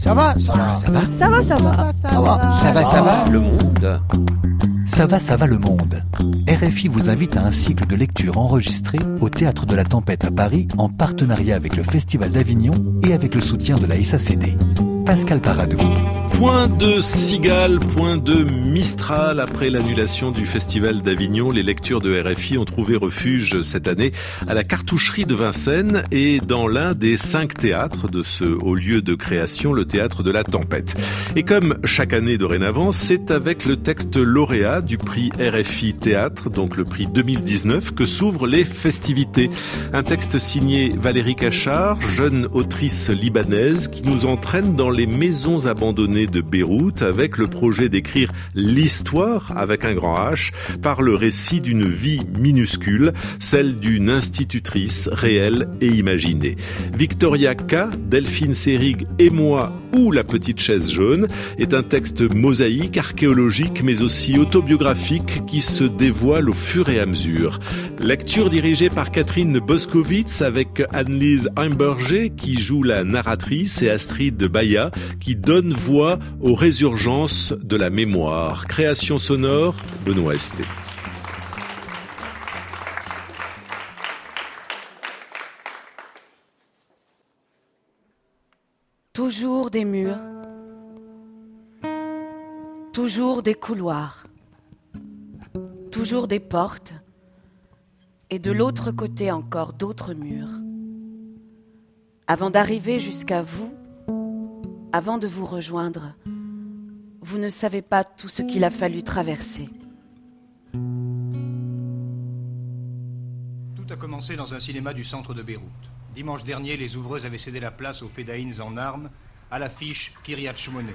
Ça va, ça va, Ça va Ça va, ça va. ça va, Ça va, ça va Le monde Ça va, ça va le monde. RFI vous invite à un cycle de lecture enregistré au Théâtre de la Tempête à Paris en partenariat avec le Festival d'Avignon et avec le soutien de la SACD. Pascal Paradou. Point de cigale, point de Mistral. Après l'annulation du Festival d'Avignon, les lectures de RFI ont trouvé refuge cette année à la cartoucherie de Vincennes et dans l'un des cinq théâtres de ce haut lieu de création, le théâtre de la Tempête. Et comme chaque année dorénavant, c'est avec le texte lauréat du prix RFI Théâtre, donc le prix 2019, que s'ouvrent les festivités. Un texte signé Valérie Cachard, jeune autrice libanaise, qui nous entraîne dans les maisons abandonnées de Beyrouth avec le projet d'écrire l'histoire avec un grand H par le récit d'une vie minuscule, celle d'une institutrice réelle et imaginée. Victoria K, Delphine Seyrig et moi ou La petite chaise jaune est un texte mosaïque, archéologique mais aussi autobiographique qui se dévoile au fur et à mesure. Lecture dirigée par Catherine Boskowitz avec Annelise Heimberger qui joue la narratrice et Astrid Baya qui donne voix aux résurgences de la mémoire. Création sonore, Benoît Esté. Toujours des murs. Toujours des couloirs. Toujours des portes. Et de l'autre côté encore d'autres murs. Avant d'arriver jusqu'à vous, avant de vous rejoindre, vous ne savez pas tout ce qu'il a fallu traverser. Tout a commencé dans un cinéma du centre de Beyrouth. Dimanche dernier, les ouvreuses avaient cédé la place aux Fédaïns en armes à l'affiche Kiryat Shmone,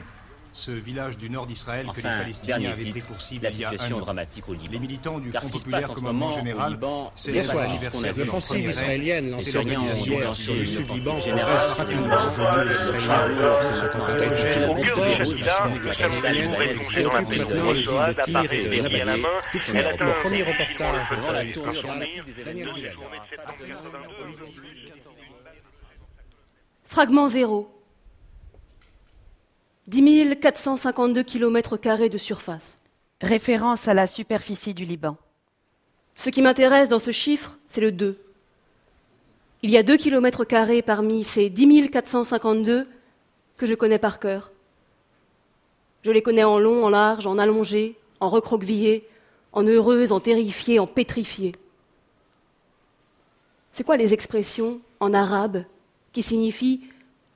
ce village du nord d'Israël que les Palestiniens avaient titre, pris pour cible la il y a un situation an. dramatique au Liban. Les militants du Car Front populaire commandement général Bonsoir. l'anniversaire de israélienne c'est sud du Liban progresse rapidement. sur le Au cœur la village, la dans la Mosoad, de Tyr et de Nabatée. Tout de suite, le premier reportage de la Daniel. Fragment 0. 10 452 km de surface. Référence à la superficie du Liban. Ce qui m'intéresse dans ce chiffre, c'est le 2. Il y a 2 km parmi ces 10 452 que je connais par cœur. Je les connais en long, en large, en allongé, en recroquevillé, en heureuse, en terrifiée, en pétrifiée. C'est quoi les expressions en arabe qui signifient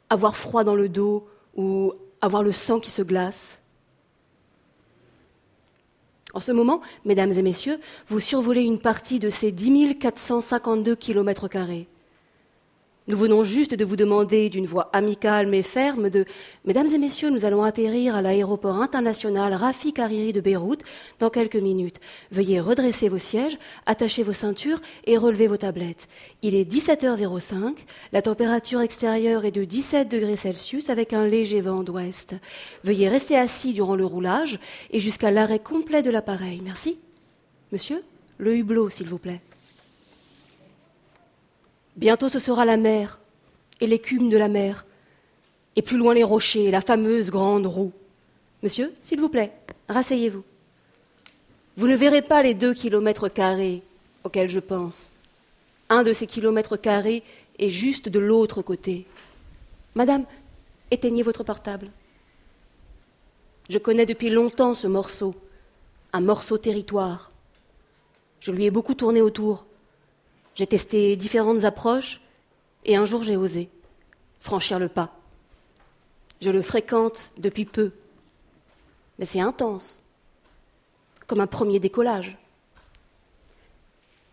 avoir froid dans le dos ou avoir le sang qui se glace En ce moment, mesdames et messieurs, vous survolez une partie de ces 10 452 km. Nous venons juste de vous demander d'une voix amicale mais ferme de Mesdames et messieurs, nous allons atterrir à l'aéroport international Rafik Hariri de Beyrouth dans quelques minutes. Veuillez redresser vos sièges, attacher vos ceintures et relever vos tablettes. Il est 17h05, la température extérieure est de 17 degrés Celsius avec un léger vent d'ouest. Veuillez rester assis durant le roulage et jusqu'à l'arrêt complet de l'appareil. Merci. Monsieur, le hublot, s'il vous plaît. Bientôt ce sera la mer et l'écume de la mer, et plus loin les rochers et la fameuse grande roue. Monsieur, s'il vous plaît, rasseyez-vous. Vous ne verrez pas les deux kilomètres carrés auxquels je pense. Un de ces kilomètres carrés est juste de l'autre côté. Madame, éteignez votre portable. Je connais depuis longtemps ce morceau, un morceau territoire. Je lui ai beaucoup tourné autour. J'ai testé différentes approches et un jour j'ai osé franchir le pas. Je le fréquente depuis peu, mais c'est intense, comme un premier décollage.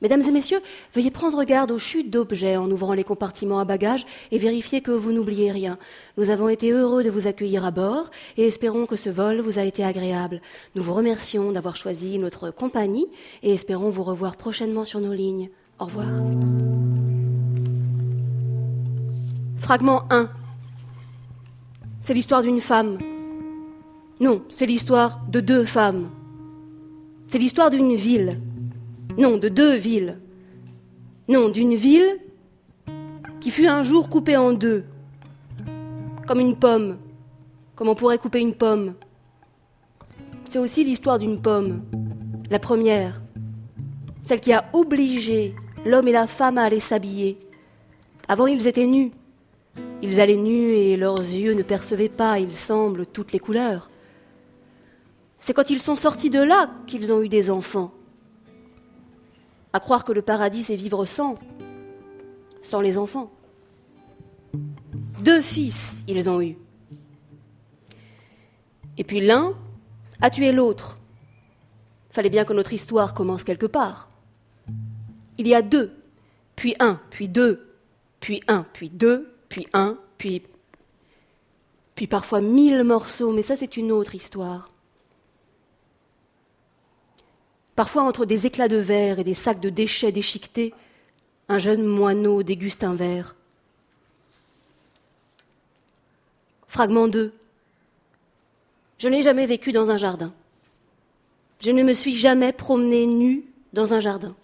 Mesdames et messieurs, veuillez prendre garde aux chutes d'objets en ouvrant les compartiments à bagages et vérifier que vous n'oubliez rien. Nous avons été heureux de vous accueillir à bord et espérons que ce vol vous a été agréable. Nous vous remercions d'avoir choisi notre compagnie et espérons vous revoir prochainement sur nos lignes. Au revoir. Fragment 1. C'est l'histoire d'une femme. Non, c'est l'histoire de deux femmes. C'est l'histoire d'une ville. Non, de deux villes. Non, d'une ville qui fut un jour coupée en deux, comme une pomme comme on pourrait couper une pomme. C'est aussi l'histoire d'une pomme, la première, celle qui a obligé l'homme et la femme aller s'habiller. Avant, ils étaient nus. Ils allaient nus et leurs yeux ne percevaient pas, il semble, toutes les couleurs. C'est quand ils sont sortis de là qu'ils ont eu des enfants. À croire que le paradis, c'est vivre sans, sans les enfants. Deux fils, ils ont eu. Et puis l'un a tué l'autre. Fallait bien que notre histoire commence quelque part. Il y a deux, puis un, puis deux, puis un, puis deux, puis un, puis. puis parfois mille morceaux, mais ça c'est une autre histoire. Parfois, entre des éclats de verre et des sacs de déchets déchiquetés, un jeune moineau déguste un verre. Fragment 2. Je n'ai jamais vécu dans un jardin. Je ne me suis jamais promené nu dans un jardin.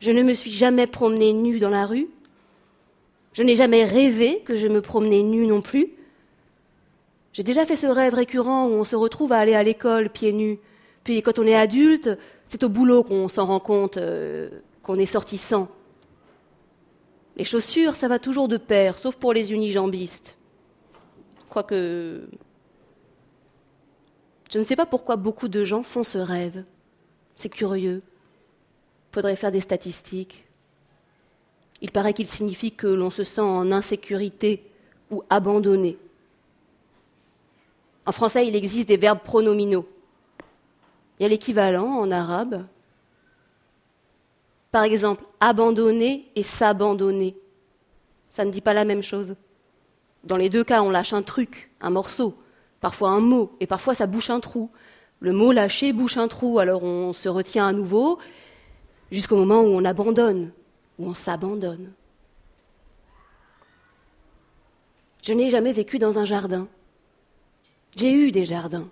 Je ne me suis jamais promené nu dans la rue. Je n'ai jamais rêvé que je me promenais nu non plus. J'ai déjà fait ce rêve récurrent où on se retrouve à aller à l'école pieds nus. Puis quand on est adulte, c'est au boulot qu'on s'en rend compte euh, qu'on est sorti sans. Les chaussures, ça va toujours de pair, sauf pour les unijambistes. Quoique. Je ne sais pas pourquoi beaucoup de gens font ce rêve. C'est curieux. Faudrait faire des statistiques. Il paraît qu'il signifie que l'on se sent en insécurité ou abandonné. En français, il existe des verbes pronominaux. Il y a l'équivalent en arabe. Par exemple, abandonner et s'abandonner. Ça ne dit pas la même chose. Dans les deux cas, on lâche un truc, un morceau, parfois un mot, et parfois ça bouche un trou. Le mot lâché bouche un trou, alors on se retient à nouveau, jusqu'au moment où on abandonne, où on s'abandonne. Je n'ai jamais vécu dans un jardin. J'ai eu des jardins,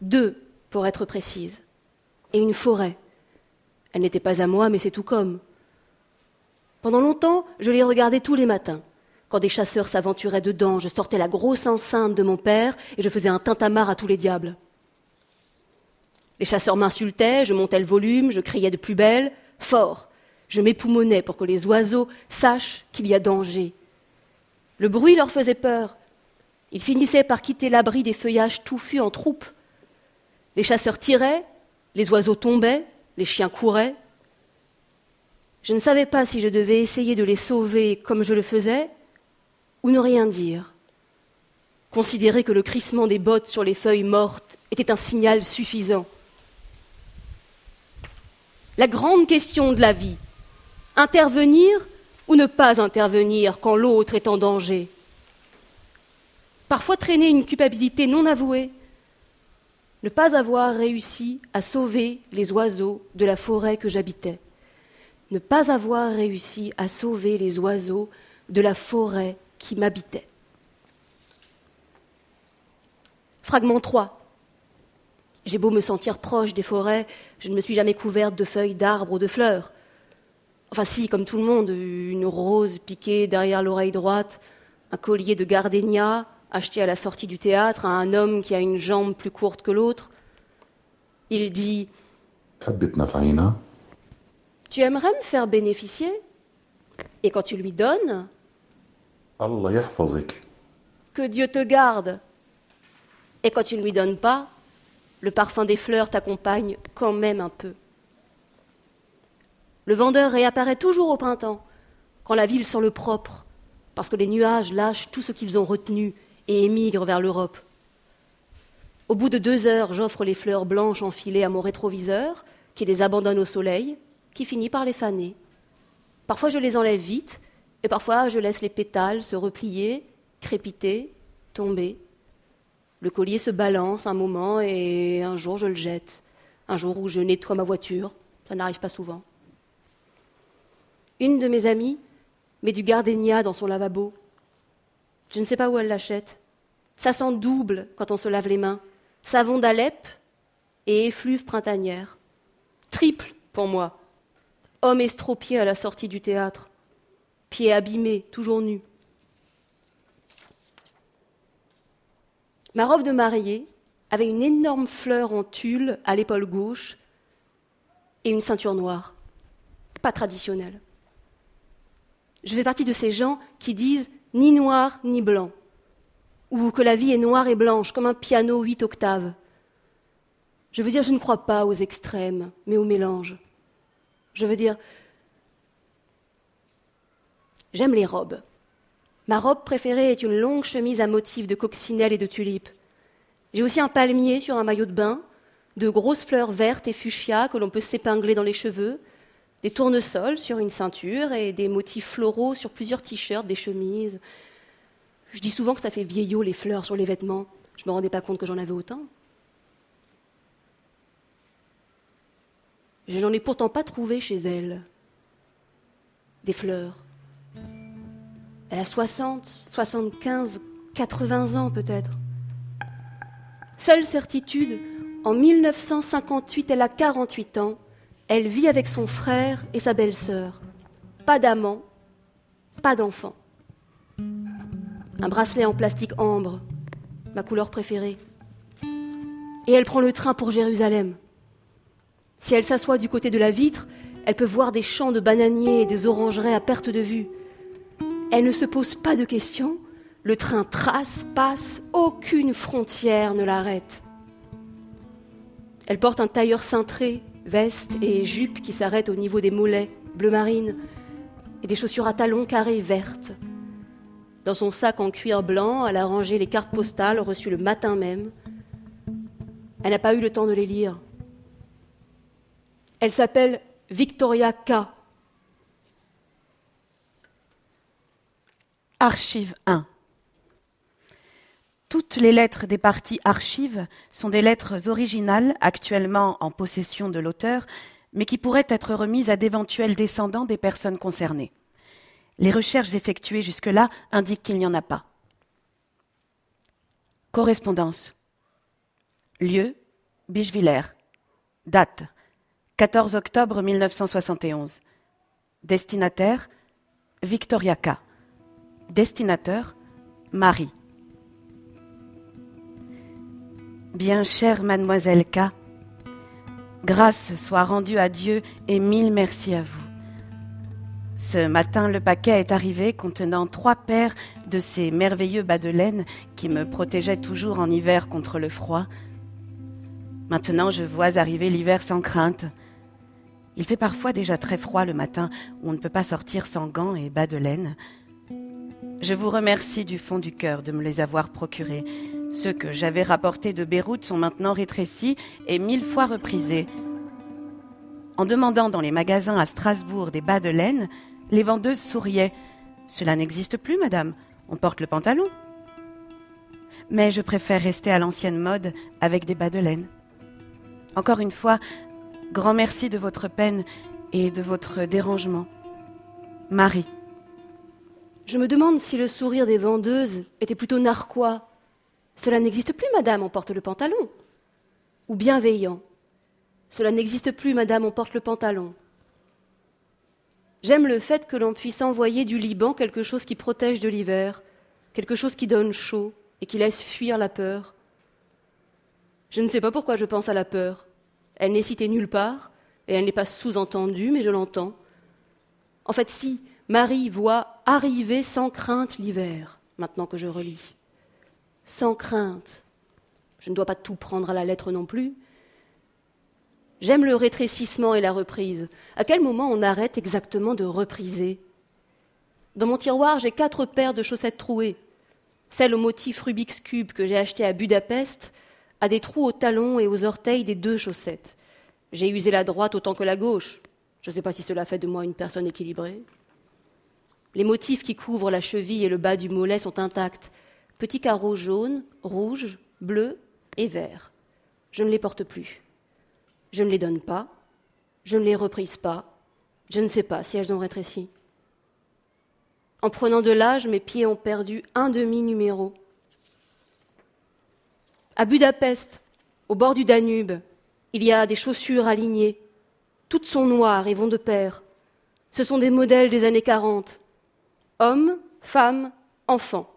deux pour être précise, et une forêt. Elle n'était pas à moi, mais c'est tout comme. Pendant longtemps, je les regardais tous les matins. Quand des chasseurs s'aventuraient dedans, je sortais la grosse enceinte de mon père et je faisais un tintamarre à tous les diables. Les chasseurs m'insultaient, je montais le volume, je criais de plus belle, fort. Je m'époumonnais pour que les oiseaux sachent qu'il y a danger. Le bruit leur faisait peur. Ils finissaient par quitter l'abri des feuillages touffus en troupes. Les chasseurs tiraient, les oiseaux tombaient, les chiens couraient. Je ne savais pas si je devais essayer de les sauver comme je le faisais ou ne rien dire. Considérer que le crissement des bottes sur les feuilles mortes était un signal suffisant. La grande question de la vie, intervenir ou ne pas intervenir quand l'autre est en danger. Parfois traîner une culpabilité non avouée, ne pas avoir réussi à sauver les oiseaux de la forêt que j'habitais, ne pas avoir réussi à sauver les oiseaux de la forêt qui m'habitait. Fragment 3. J'ai beau me sentir proche des forêts, je ne me suis jamais couverte de feuilles d'arbres ou de fleurs. Enfin si, comme tout le monde, une rose piquée derrière l'oreille droite, un collier de gardénia, acheté à la sortie du théâtre à un homme qui a une jambe plus courte que l'autre. Il dit Tu aimerais me faire bénéficier? Et quand tu lui donnes, que Dieu te garde. Et quand tu ne lui donnes pas, le parfum des fleurs t'accompagne quand même un peu. Le vendeur réapparaît toujours au printemps, quand la ville sent le propre, parce que les nuages lâchent tout ce qu'ils ont retenu et émigre vers l'Europe. Au bout de deux heures, j'offre les fleurs blanches enfilées à mon rétroviseur, qui les abandonne au soleil, qui finit par les faner. Parfois je les enlève vite, et parfois je laisse les pétales se replier, crépiter, tomber. Le collier se balance un moment et un jour je le jette. Un jour où je nettoie ma voiture, ça n'arrive pas souvent. Une de mes amies met du gardénia dans son lavabo. Je ne sais pas où elle l'achète. Ça sent double quand on se lave les mains. Savon d'Alep et effluve printanière. Triple pour moi. Homme estropié à la sortie du théâtre. Pieds abîmés, toujours nus. Ma robe de mariée avait une énorme fleur en tulle à l'épaule gauche et une ceinture noire. Pas traditionnelle. Je fais partie de ces gens qui disent ni noir ni blanc, ou que la vie est noire et blanche comme un piano huit octaves. Je veux dire, je ne crois pas aux extrêmes, mais au mélange. Je veux dire, j'aime les robes. Ma robe préférée est une longue chemise à motifs de coccinelle et de tulipes. J'ai aussi un palmier sur un maillot de bain, de grosses fleurs vertes et fuchsia que l'on peut s'épingler dans les cheveux, des tournesols sur une ceinture et des motifs floraux sur plusieurs t-shirts, des chemises. Je dis souvent que ça fait vieillot les fleurs sur les vêtements. Je ne me rendais pas compte que j'en avais autant. Je n'en ai pourtant pas trouvé chez elle. Des fleurs. Elle a 60, 75, 80 ans peut-être. Seule certitude, en 1958, elle a 48 ans. Elle vit avec son frère et sa belle-sœur. Pas d'amant, pas d'enfant. Un bracelet en plastique ambre, ma couleur préférée. Et elle prend le train pour Jérusalem. Si elle s'assoit du côté de la vitre, elle peut voir des champs de bananiers et des orangeraies à perte de vue. Elle ne se pose pas de questions. Le train trace, passe, aucune frontière ne l'arrête. Elle porte un tailleur cintré, veste et jupe qui s'arrêtent au niveau des mollets, bleu marine, et des chaussures à talons carrés vertes. Dans son sac en cuir blanc, elle a rangé les cartes postales reçues le matin même. Elle n'a pas eu le temps de les lire. Elle s'appelle Victoria K. Archive 1. Toutes les lettres des parties archives sont des lettres originales actuellement en possession de l'auteur, mais qui pourraient être remises à d'éventuels descendants des personnes concernées. Les recherches effectuées jusque-là indiquent qu'il n'y en a pas. Correspondance. Lieu Bichevillers. Date 14 octobre 1971. Destinataire Victoria K. Destinateur Marie. Bien chère mademoiselle K, grâce soit rendue à Dieu et mille merci à vous. Ce matin, le paquet est arrivé contenant trois paires de ces merveilleux bas de laine qui me protégeaient toujours en hiver contre le froid. Maintenant, je vois arriver l'hiver sans crainte. Il fait parfois déjà très froid le matin où on ne peut pas sortir sans gants et bas de laine. Je vous remercie du fond du cœur de me les avoir procurés. Ceux que j'avais rapportés de Beyrouth sont maintenant rétrécis et mille fois reprisés. En demandant dans les magasins à Strasbourg des bas de laine, les vendeuses souriaient. Cela n'existe plus, madame. On porte le pantalon. Mais je préfère rester à l'ancienne mode avec des bas de laine. Encore une fois, Grand merci de votre peine et de votre dérangement. Marie. Je me demande si le sourire des vendeuses était plutôt narquois. Cela n'existe plus, madame, on porte le pantalon. Ou bienveillant. Cela n'existe plus, madame, on porte le pantalon. J'aime le fait que l'on puisse envoyer du Liban quelque chose qui protège de l'hiver, quelque chose qui donne chaud et qui laisse fuir la peur. Je ne sais pas pourquoi je pense à la peur. Elle n'est citée nulle part, et elle n'est pas sous-entendue, mais je l'entends. En fait, si, Marie voit arriver sans crainte l'hiver, maintenant que je relis. Sans crainte. Je ne dois pas tout prendre à la lettre non plus. J'aime le rétrécissement et la reprise. À quel moment on arrête exactement de repriser? Dans mon tiroir, j'ai quatre paires de chaussettes trouées. Celle au motif Rubik's Cube que j'ai achetée à Budapest a des trous aux talons et aux orteils des deux chaussettes. J'ai usé la droite autant que la gauche. Je ne sais pas si cela fait de moi une personne équilibrée. Les motifs qui couvrent la cheville et le bas du mollet sont intacts. Petits carreaux jaunes, rouges, bleus et verts. Je ne les porte plus. Je ne les donne pas. Je ne les reprise pas. Je ne sais pas si elles ont rétréci. En prenant de l'âge, mes pieds ont perdu un demi-numéro. À Budapest, au bord du Danube, il y a des chaussures alignées. Toutes sont noires et vont de pair. Ce sont des modèles des années 40. Hommes, femmes, enfants.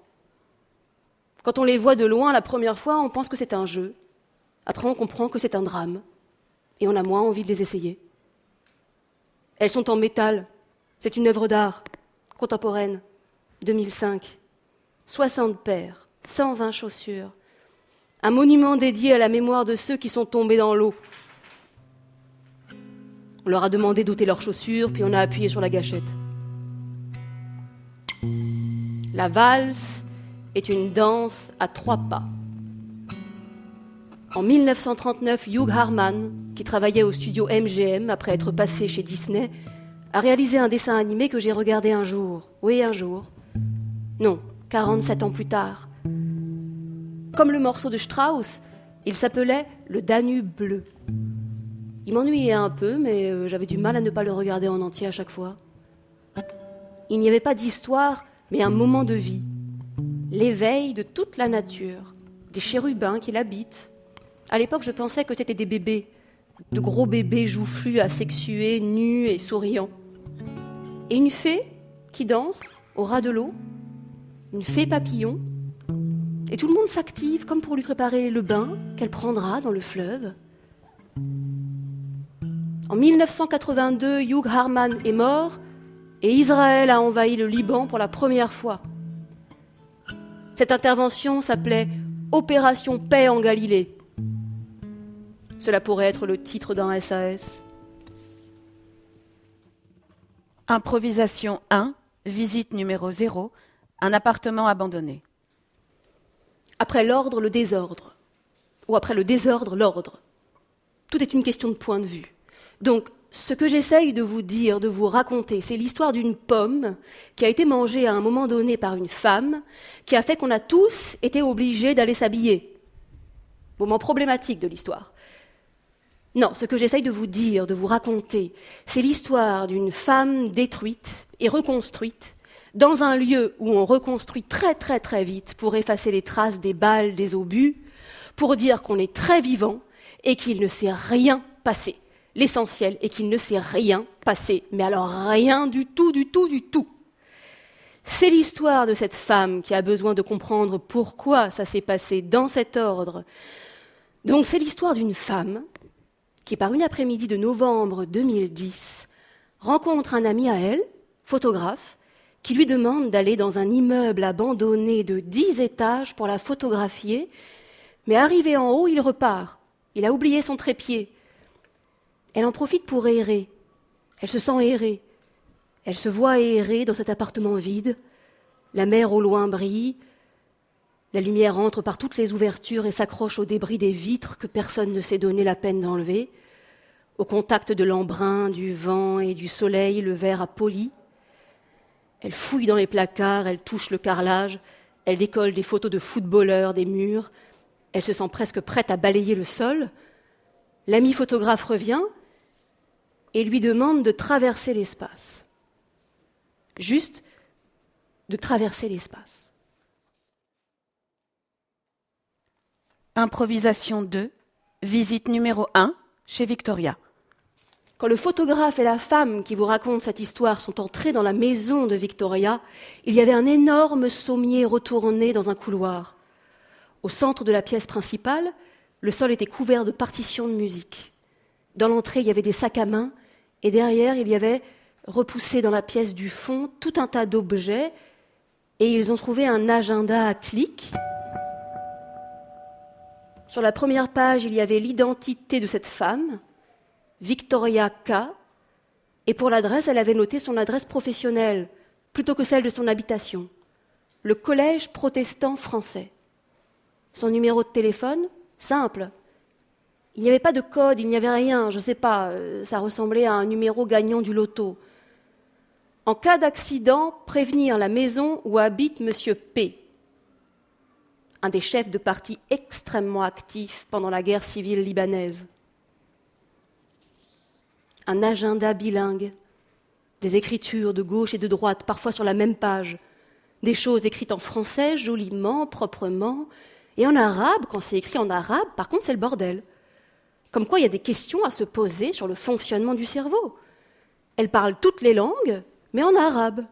Quand on les voit de loin la première fois, on pense que c'est un jeu. Après, on comprend que c'est un drame. Et on a moins envie de les essayer. Elles sont en métal. C'est une œuvre d'art contemporaine, 2005. 60 paires, 120 chaussures. Un monument dédié à la mémoire de ceux qui sont tombés dans l'eau. On leur a demandé d'ôter leurs chaussures, puis on a appuyé sur la gâchette. La valse est une danse à trois pas. En 1939, Hugh Harman, qui travaillait au studio MGM après être passé chez Disney, a réalisé un dessin animé que j'ai regardé un jour. Oui, un jour. Non, 47 ans plus tard. Comme le morceau de Strauss, il s'appelait Le Danube bleu. Il m'ennuyait un peu, mais euh, j'avais du mal à ne pas le regarder en entier à chaque fois. Il n'y avait pas d'histoire, mais un moment de vie. L'éveil de toute la nature, des chérubins qui l'habitent, à l'époque, je pensais que c'était des bébés, de gros bébés joufflus, asexués, nus et souriants. Et une fée qui danse au ras de l'eau, une fée papillon, et tout le monde s'active comme pour lui préparer le bain qu'elle prendra dans le fleuve. En 1982, Hugh Harman est mort et Israël a envahi le Liban pour la première fois. Cette intervention s'appelait Opération Paix en Galilée. Cela pourrait être le titre d'un SAS. Improvisation 1, visite numéro 0, un appartement abandonné. Après l'ordre, le désordre. Ou après le désordre, l'ordre. Tout est une question de point de vue. Donc, ce que j'essaye de vous dire, de vous raconter, c'est l'histoire d'une pomme qui a été mangée à un moment donné par une femme, qui a fait qu'on a tous été obligés d'aller s'habiller. Moment problématique de l'histoire. Non, ce que j'essaye de vous dire, de vous raconter, c'est l'histoire d'une femme détruite et reconstruite dans un lieu où on reconstruit très très très vite pour effacer les traces des balles, des obus, pour dire qu'on est très vivant et qu'il ne s'est rien passé. L'essentiel est qu'il ne s'est rien passé, mais alors rien du tout, du tout, du tout. C'est l'histoire de cette femme qui a besoin de comprendre pourquoi ça s'est passé dans cet ordre. Donc c'est l'histoire d'une femme qui, par une après-midi de novembre 2010, rencontre un ami à elle, photographe, qui lui demande d'aller dans un immeuble abandonné de dix étages pour la photographier, mais arrivé en haut, il repart. Il a oublié son trépied. Elle en profite pour errer. Elle se sent errer. Elle se voit errer dans cet appartement vide. La mer au loin brille. La lumière entre par toutes les ouvertures et s'accroche aux débris des vitres que personne ne s'est donné la peine d'enlever. Au contact de l'embrun, du vent et du soleil, le verre a poli. Elle fouille dans les placards, elle touche le carrelage, elle décolle des photos de footballeurs des murs, elle se sent presque prête à balayer le sol. L'ami photographe revient et lui demande de traverser l'espace. Juste de traverser l'espace. Improvisation 2, visite numéro 1 chez Victoria. Quand le photographe et la femme qui vous racontent cette histoire sont entrés dans la maison de Victoria, il y avait un énorme sommier retourné dans un couloir. Au centre de la pièce principale, le sol était couvert de partitions de musique. Dans l'entrée, il y avait des sacs à main, et derrière, il y avait, repoussé dans la pièce du fond, tout un tas d'objets, et ils ont trouvé un agenda à clics sur la première page, il y avait l'identité de cette femme, Victoria K. Et pour l'adresse, elle avait noté son adresse professionnelle plutôt que celle de son habitation. Le collège protestant français. Son numéro de téléphone Simple. Il n'y avait pas de code, il n'y avait rien, je ne sais pas, euh, ça ressemblait à un numéro gagnant du loto. En cas d'accident, prévenir la maison où habite M. P un des chefs de parti extrêmement actif pendant la guerre civile libanaise. Un agenda bilingue, des écritures de gauche et de droite, parfois sur la même page, des choses écrites en français, joliment, proprement, et en arabe, quand c'est écrit en arabe, par contre, c'est le bordel. Comme quoi, il y a des questions à se poser sur le fonctionnement du cerveau. Elle parle toutes les langues, mais en arabe.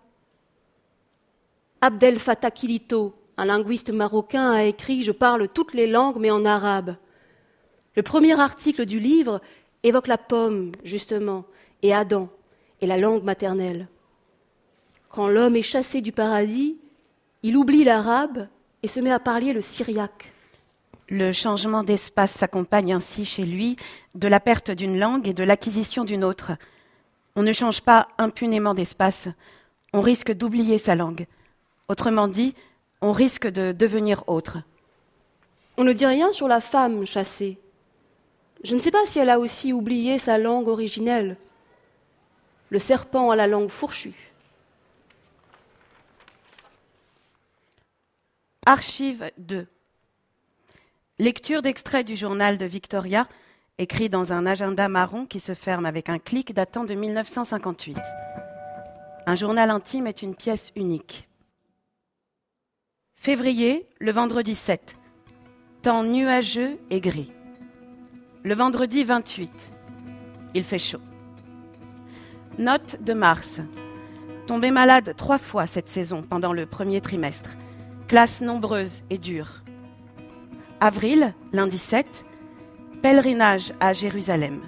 Abdel Fattah Kilito, un linguiste marocain, a écrit Je parle toutes les langues, mais en arabe. Le premier article du livre évoque la pomme, justement, et Adam, et la langue maternelle. Quand l'homme est chassé du paradis, il oublie l'arabe et se met à parler le syriaque. Le changement d'espace s'accompagne ainsi chez lui de la perte d'une langue et de l'acquisition d'une autre. On ne change pas impunément d'espace, on risque d'oublier sa langue. Autrement dit, on risque de devenir autre. On ne dit rien sur la femme chassée. Je ne sais pas si elle a aussi oublié sa langue originelle. Le serpent a la langue fourchue. Archive 2. Lecture d'extrait du journal de Victoria, écrit dans un agenda marron qui se ferme avec un clic datant de 1958. Un journal intime est une pièce unique. Février, le vendredi 7. Temps nuageux et gris. Le vendredi 28. Il fait chaud. Note de mars. Tombé malade trois fois cette saison pendant le premier trimestre. Classe nombreuse et dure. Avril, lundi 7. Pèlerinage à Jérusalem.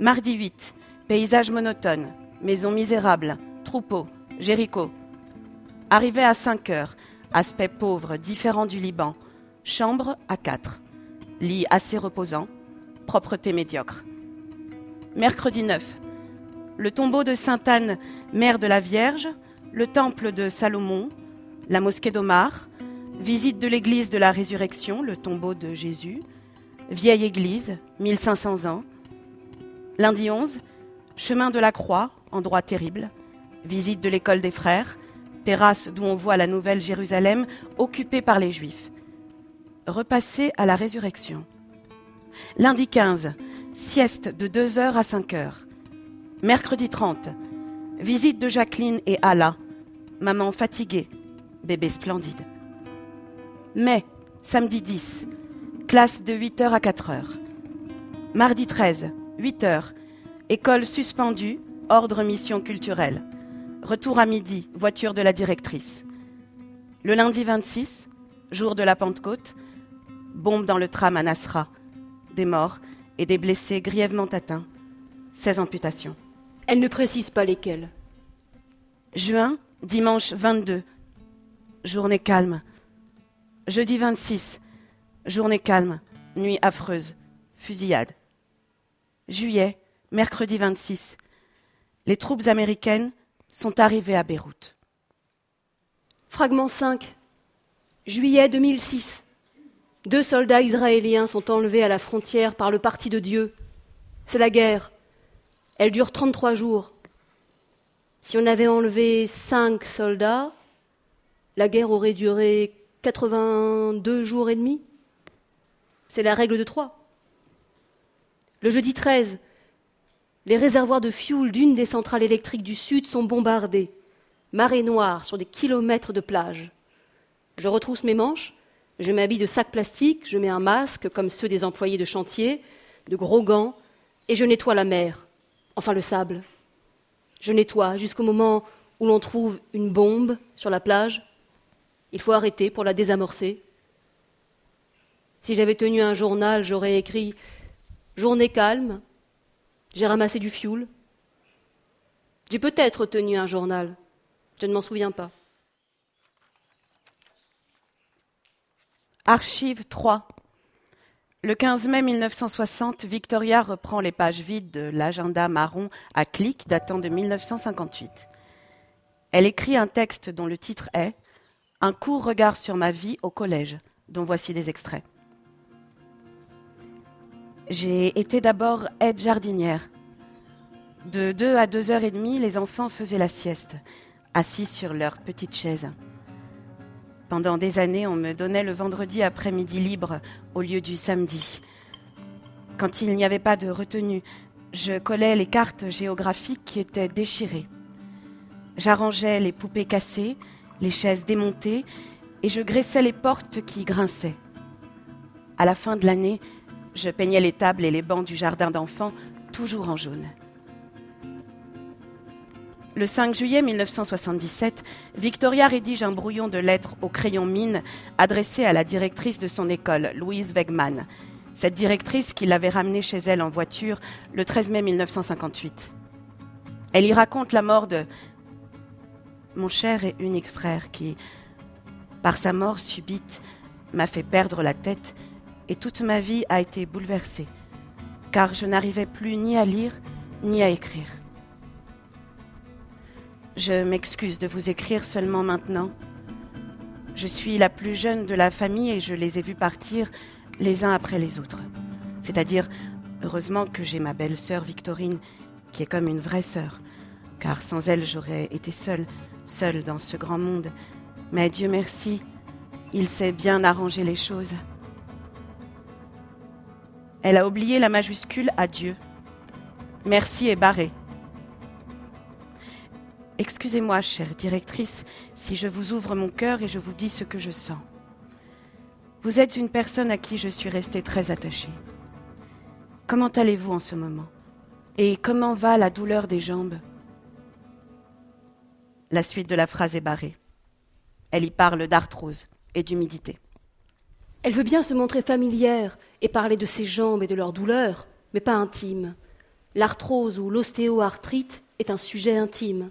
Mardi 8. Paysage monotone. Maison misérable. Troupeau. Jéricho. Arrivé à 5 heures. Aspect pauvre, différent du Liban. Chambre à 4. Lit assez reposant. Propreté médiocre. Mercredi 9. Le tombeau de Sainte-Anne, mère de la Vierge. Le temple de Salomon. La mosquée d'Omar. Visite de l'église de la Résurrection, le tombeau de Jésus. Vieille église, 1500 ans. Lundi 11, chemin de la Croix, endroit terrible. Visite de l'école des frères, terrasse d'où on voit la nouvelle Jérusalem occupée par les Juifs. Repasser à la résurrection. Lundi 15, sieste de 2h à 5h. Mercredi 30, visite de Jacqueline et Allah. Maman fatiguée, bébé splendide. Mai, samedi 10, classe de 8h à 4h. Mardi 13, 8h, école suspendue, ordre mission culturelle. Retour à midi, voiture de la directrice. Le lundi 26, jour de la Pentecôte, bombe dans le tram à Nasra. Des morts et des blessés grièvement atteints. 16 amputations. Elle ne précise pas lesquelles. Juin, dimanche 22. Journée calme. Jeudi 26. Journée calme. Nuit affreuse. Fusillade. Juillet, mercredi 26. Les troupes américaines sont arrivées à Beyrouth. Fragment 5. Juillet 2006. Deux soldats israéliens sont enlevés à la frontière par le Parti de Dieu. C'est la guerre. Elle dure 33 jours. Si on avait enlevé cinq soldats, la guerre aurait duré 82 jours et demi. C'est la règle de trois. Le jeudi 13, les réservoirs de fioul d'une des centrales électriques du Sud sont bombardés. Marée noire sur des kilomètres de plage. Je retrousse mes manches, je m'habille de sacs plastiques, je mets un masque comme ceux des employés de chantier, de gros gants, et je nettoie la mer, enfin le sable. Je nettoie jusqu'au moment où l'on trouve une bombe sur la plage. Il faut arrêter pour la désamorcer. Si j'avais tenu un journal, j'aurais écrit Journée calme, j'ai ramassé du fioul. J'ai peut-être tenu un journal, je ne m'en souviens pas. Archive 3. Le 15 mai 1960, Victoria reprend les pages vides de l'agenda marron à clic datant de 1958. Elle écrit un texte dont le titre est Un court regard sur ma vie au collège, dont voici des extraits. J'ai été d'abord aide jardinière. De deux à deux heures et demie, les enfants faisaient la sieste, assis sur leur petite chaise. Pendant des années, on me donnait le vendredi après-midi libre au lieu du samedi. Quand il n'y avait pas de retenue, je collais les cartes géographiques qui étaient déchirées. J'arrangeais les poupées cassées, les chaises démontées, et je graissais les portes qui grinçaient. À la fin de l'année, je peignais les tables et les bancs du jardin d'enfants, toujours en jaune. Le 5 juillet 1977, Victoria rédige un brouillon de lettres au crayon mine adressé à la directrice de son école, Louise Wegman, cette directrice qui l'avait ramenée chez elle en voiture le 13 mai 1958. Elle y raconte la mort de mon cher et unique frère qui, par sa mort subite, m'a fait perdre la tête et toute ma vie a été bouleversée, car je n'arrivais plus ni à lire ni à écrire. Je m'excuse de vous écrire seulement maintenant. Je suis la plus jeune de la famille et je les ai vus partir les uns après les autres. C'est-à-dire, heureusement que j'ai ma belle-sœur Victorine, qui est comme une vraie sœur, car sans elle j'aurais été seule, seule dans ce grand monde. Mais Dieu merci, il sait bien arranger les choses. Elle a oublié la majuscule à Dieu. Merci est barré. Excusez-moi, chère directrice, si je vous ouvre mon cœur et je vous dis ce que je sens. Vous êtes une personne à qui je suis restée très attachée. Comment allez-vous en ce moment? Et comment va la douleur des jambes? La suite de la phrase est barrée. Elle y parle d'arthrose et d'humidité. Elle veut bien se montrer familière et parler de ses jambes et de leur douleur, mais pas intime. L'arthrose ou l'ostéoarthrite est un sujet intime.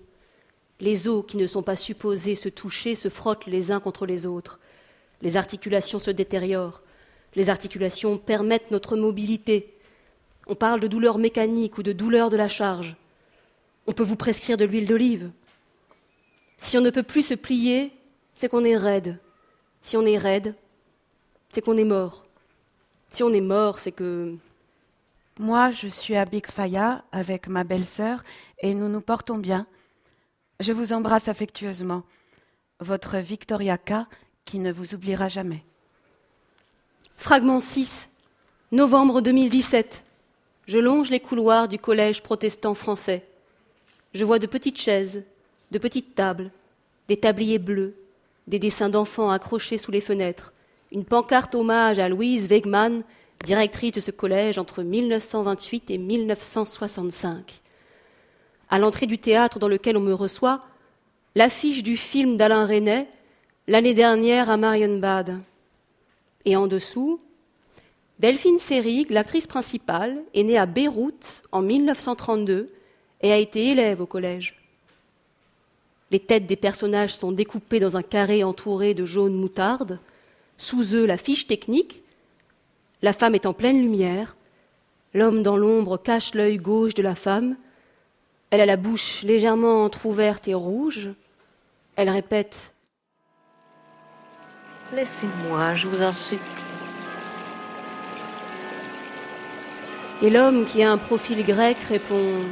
Les os qui ne sont pas supposés se toucher se frottent les uns contre les autres. Les articulations se détériorent. Les articulations permettent notre mobilité. On parle de douleur mécanique ou de douleur de la charge. On peut vous prescrire de l'huile d'olive. Si on ne peut plus se plier, c'est qu'on est raide. Si on est raide, c'est qu'on est mort. Si on est mort, c'est que. Moi, je suis à Big Faya avec ma belle-sœur et nous nous portons bien. Je vous embrasse affectueusement. Votre Victoria K, qui ne vous oubliera jamais. Fragment 6, novembre 2017. Je longe les couloirs du collège protestant français. Je vois de petites chaises, de petites tables, des tabliers bleus, des dessins d'enfants accrochés sous les fenêtres, une pancarte hommage à Louise Wegman, directrice de ce collège entre 1928 et 1965 à l'entrée du théâtre dans lequel on me reçoit, l'affiche du film d'Alain Resnais, l'année dernière à Marienbad. Et en dessous, Delphine Seyrig, l'actrice principale, est née à Beyrouth en 1932 et a été élève au collège. Les têtes des personnages sont découpées dans un carré entouré de jaune moutarde. Sous eux, la fiche technique. La femme est en pleine lumière. L'homme dans l'ombre cache l'œil gauche de la femme elle a la bouche légèrement entr'ouverte et rouge. Elle répète Laissez-moi, je vous en supplie. Et l'homme qui a un profil grec répond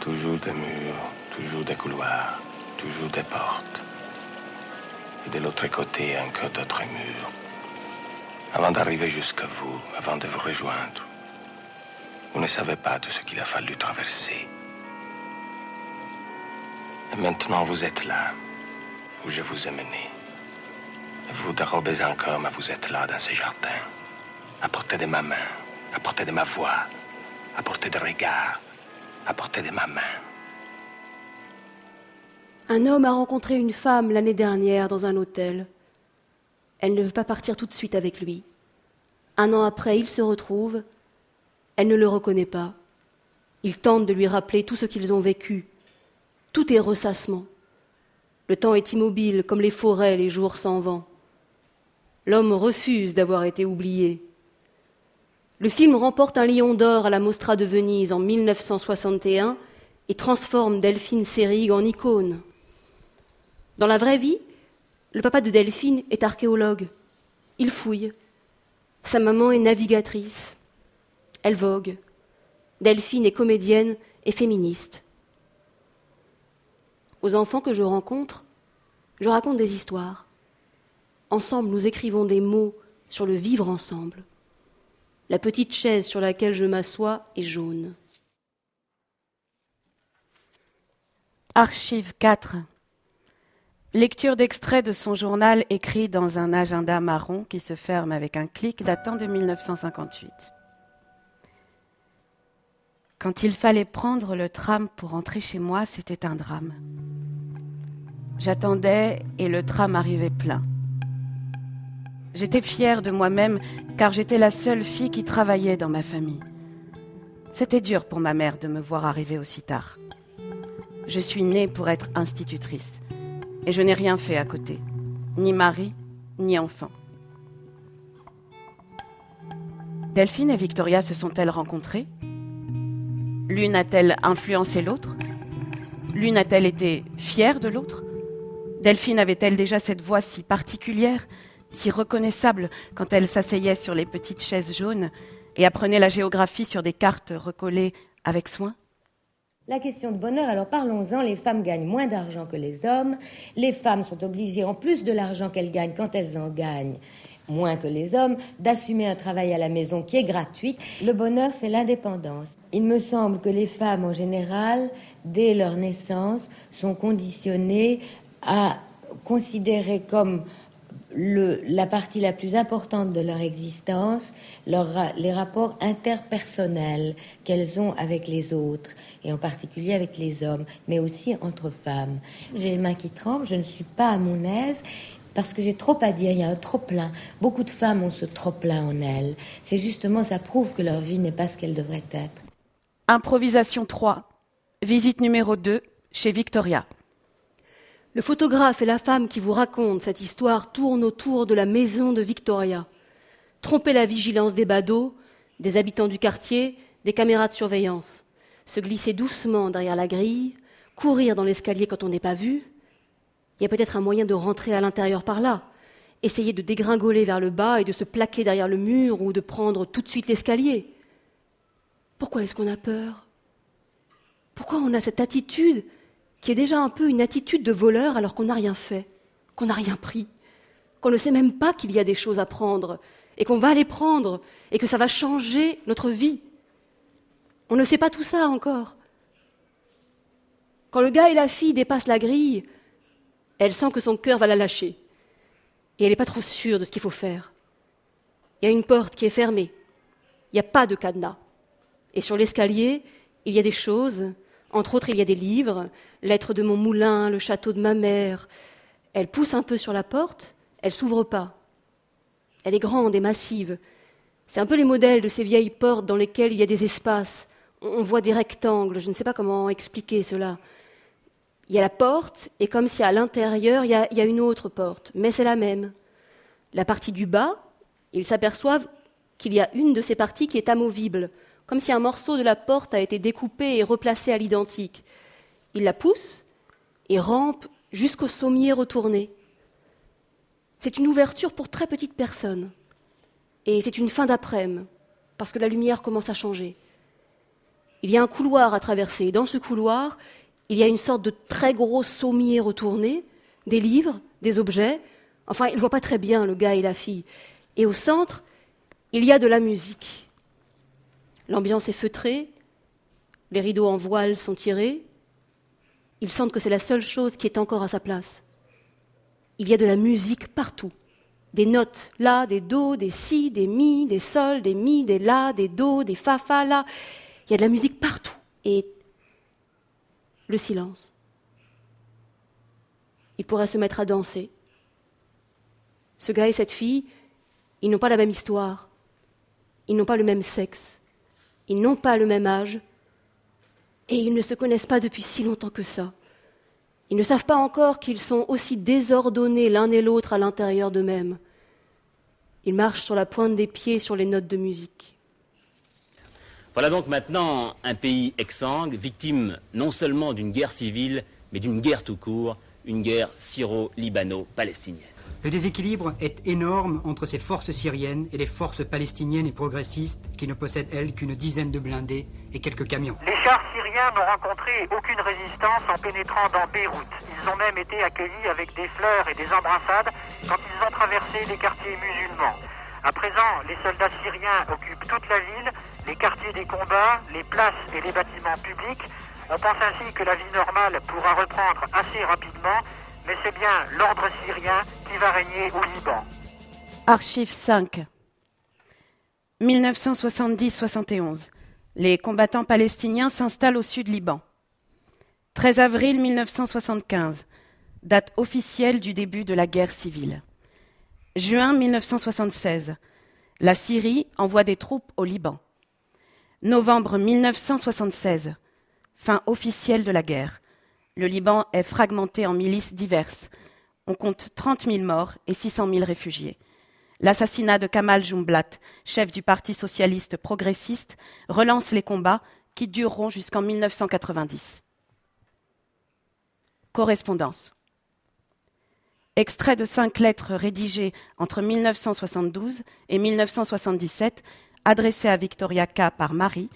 Toujours des murs, toujours des toujours des portes. Et de l'autre côté, encore d'autres murs. Avant d'arriver jusqu'à vous, avant de vous rejoindre, vous ne savez pas tout ce qu'il a fallu traverser. Et maintenant vous êtes là, où je vous ai mené. Vous dérobez encore, mais vous êtes là dans ces jardins, à portée de ma main, à portée de ma voix, à portée de regard, à portée de ma main. Un homme a rencontré une femme l'année dernière dans un hôtel. Elle ne veut pas partir tout de suite avec lui. Un an après, ils se retrouvent. Elle ne le reconnaît pas. Il tente de lui rappeler tout ce qu'ils ont vécu, tout est ressassement. Le temps est immobile comme les forêts les jours sans vent. L'homme refuse d'avoir été oublié. Le film remporte un lion d'or à la Mostra de Venise en 1961 et transforme Delphine Seyrig en icône. Dans la vraie vie, le papa de Delphine est archéologue. Il fouille. Sa maman est navigatrice. Elle vogue. Delphine est comédienne et féministe. Aux enfants que je rencontre, je raconte des histoires. Ensemble, nous écrivons des mots sur le vivre ensemble. La petite chaise sur laquelle je m'assois est jaune. Archive 4. Lecture d'extrait de son journal écrit dans un agenda marron qui se ferme avec un clic datant de 1958. Quand il fallait prendre le tram pour rentrer chez moi, c'était un drame. J'attendais et le tram arrivait plein. J'étais fière de moi-même car j'étais la seule fille qui travaillait dans ma famille. C'était dur pour ma mère de me voir arriver aussi tard. Je suis née pour être institutrice et je n'ai rien fait à côté, ni mari, ni enfant. Delphine et Victoria se sont-elles rencontrées? L'une a-t-elle influencé l'autre? L'une a-t-elle été fière de l'autre? Delphine avait-elle déjà cette voix si particulière, si reconnaissable quand elle s'asseyait sur les petites chaises jaunes et apprenait la géographie sur des cartes recollées avec soin? La question de bonheur, alors parlons-en, les femmes gagnent moins d'argent que les hommes, les femmes sont obligées, en plus de l'argent qu'elles gagnent, quand elles en gagnent, moins que les hommes, d'assumer un travail à la maison qui est gratuit. Le bonheur, c'est l'indépendance. Il me semble que les femmes, en général, dès leur naissance, sont conditionnées à considérer comme la partie la plus importante de leur existence, les rapports interpersonnels qu'elles ont avec les autres, et en particulier avec les hommes, mais aussi entre femmes. J'ai les mains qui tremblent, je ne suis pas à mon aise, parce que j'ai trop à dire, il y a un trop-plein. Beaucoup de femmes ont ce trop-plein en elles. C'est justement, ça prouve que leur vie n'est pas ce qu'elle devrait être. Improvisation 3, visite numéro 2, chez Victoria. Le photographe et la femme qui vous racontent cette histoire tournent autour de la maison de Victoria. Tromper la vigilance des badauds, des habitants du quartier, des caméras de surveillance. Se glisser doucement derrière la grille, courir dans l'escalier quand on n'est pas vu. Il y a peut-être un moyen de rentrer à l'intérieur par là. Essayer de dégringoler vers le bas et de se plaquer derrière le mur ou de prendre tout de suite l'escalier. Pourquoi est-ce qu'on a peur? Pourquoi on a cette attitude? Qui est déjà un peu une attitude de voleur alors qu'on n'a rien fait, qu'on n'a rien pris, qu'on ne sait même pas qu'il y a des choses à prendre et qu'on va les prendre et que ça va changer notre vie. On ne sait pas tout ça encore. Quand le gars et la fille dépassent la grille, elle sent que son cœur va la lâcher. Et elle n'est pas trop sûre de ce qu'il faut faire. Il y a une porte qui est fermée. Il n'y a pas de cadenas. Et sur l'escalier, il y a des choses entre autres, il y a des livres, Lettres de mon moulin, Le château de ma mère. Elle pousse un peu sur la porte, elle s'ouvre pas. Elle est grande et massive. C'est un peu les modèles de ces vieilles portes dans lesquelles il y a des espaces. On voit des rectangles, je ne sais pas comment expliquer cela. Il y a la porte, et comme si à l'intérieur, il, il, y a une autre porte, mais c'est la même. La partie du bas, ils s'aperçoivent qu'il y a une de ces parties qui est amovible comme si un morceau de la porte a été découpé et replacé à l'identique. Il la pousse et rampe jusqu'au sommier retourné. C'est une ouverture pour très petites personnes. Et c'est une fin d'après-midi, parce que la lumière commence à changer. Il y a un couloir à traverser. Dans ce couloir, il y a une sorte de très gros sommier retourné, des livres, des objets. Enfin, il ne voit pas très bien, le gars et la fille. Et au centre, il y a de la musique. L'ambiance est feutrée, les rideaux en voile sont tirés. Ils sentent que c'est la seule chose qui est encore à sa place. Il y a de la musique partout. Des notes, là, des do, des si, des mi, des sol, des mi, des la, des do, des fa, fa, la. Il y a de la musique partout. Et le silence. Il pourrait se mettre à danser. Ce gars et cette fille, ils n'ont pas la même histoire. Ils n'ont pas le même sexe. Ils n'ont pas le même âge et ils ne se connaissent pas depuis si longtemps que ça. Ils ne savent pas encore qu'ils sont aussi désordonnés l'un et l'autre à l'intérieur d'eux-mêmes. Ils marchent sur la pointe des pieds sur les notes de musique. Voilà donc maintenant un pays exsangue, victime non seulement d'une guerre civile, mais d'une guerre tout court, une guerre syro-libano-palestinienne. Le déséquilibre est énorme entre ces forces syriennes et les forces palestiniennes et progressistes qui ne possèdent, elles, qu'une dizaine de blindés et quelques camions. Les chars syriens n'ont rencontré aucune résistance en pénétrant dans Beyrouth. Ils ont même été accueillis avec des fleurs et des embrassades quand ils ont traversé les quartiers musulmans. À présent, les soldats syriens occupent toute la ville, les quartiers des combats, les places et les bâtiments publics. On pense ainsi que la vie normale pourra reprendre assez rapidement mais c'est bien l'ordre syrien qui va régner au Liban. Archive 5. 1970-71. Les combattants palestiniens s'installent au sud Liban. 13 avril 1975, date officielle du début de la guerre civile. Juin 1976, la Syrie envoie des troupes au Liban. Novembre 1976, fin officielle de la guerre. Le Liban est fragmenté en milices diverses. On compte 30 000 morts et 600 000 réfugiés. L'assassinat de Kamal Jumblat, chef du Parti socialiste progressiste, relance les combats qui dureront jusqu'en 1990. Correspondance. Extrait de cinq lettres rédigées entre 1972 et 1977, adressées à Victoria K. par Marie,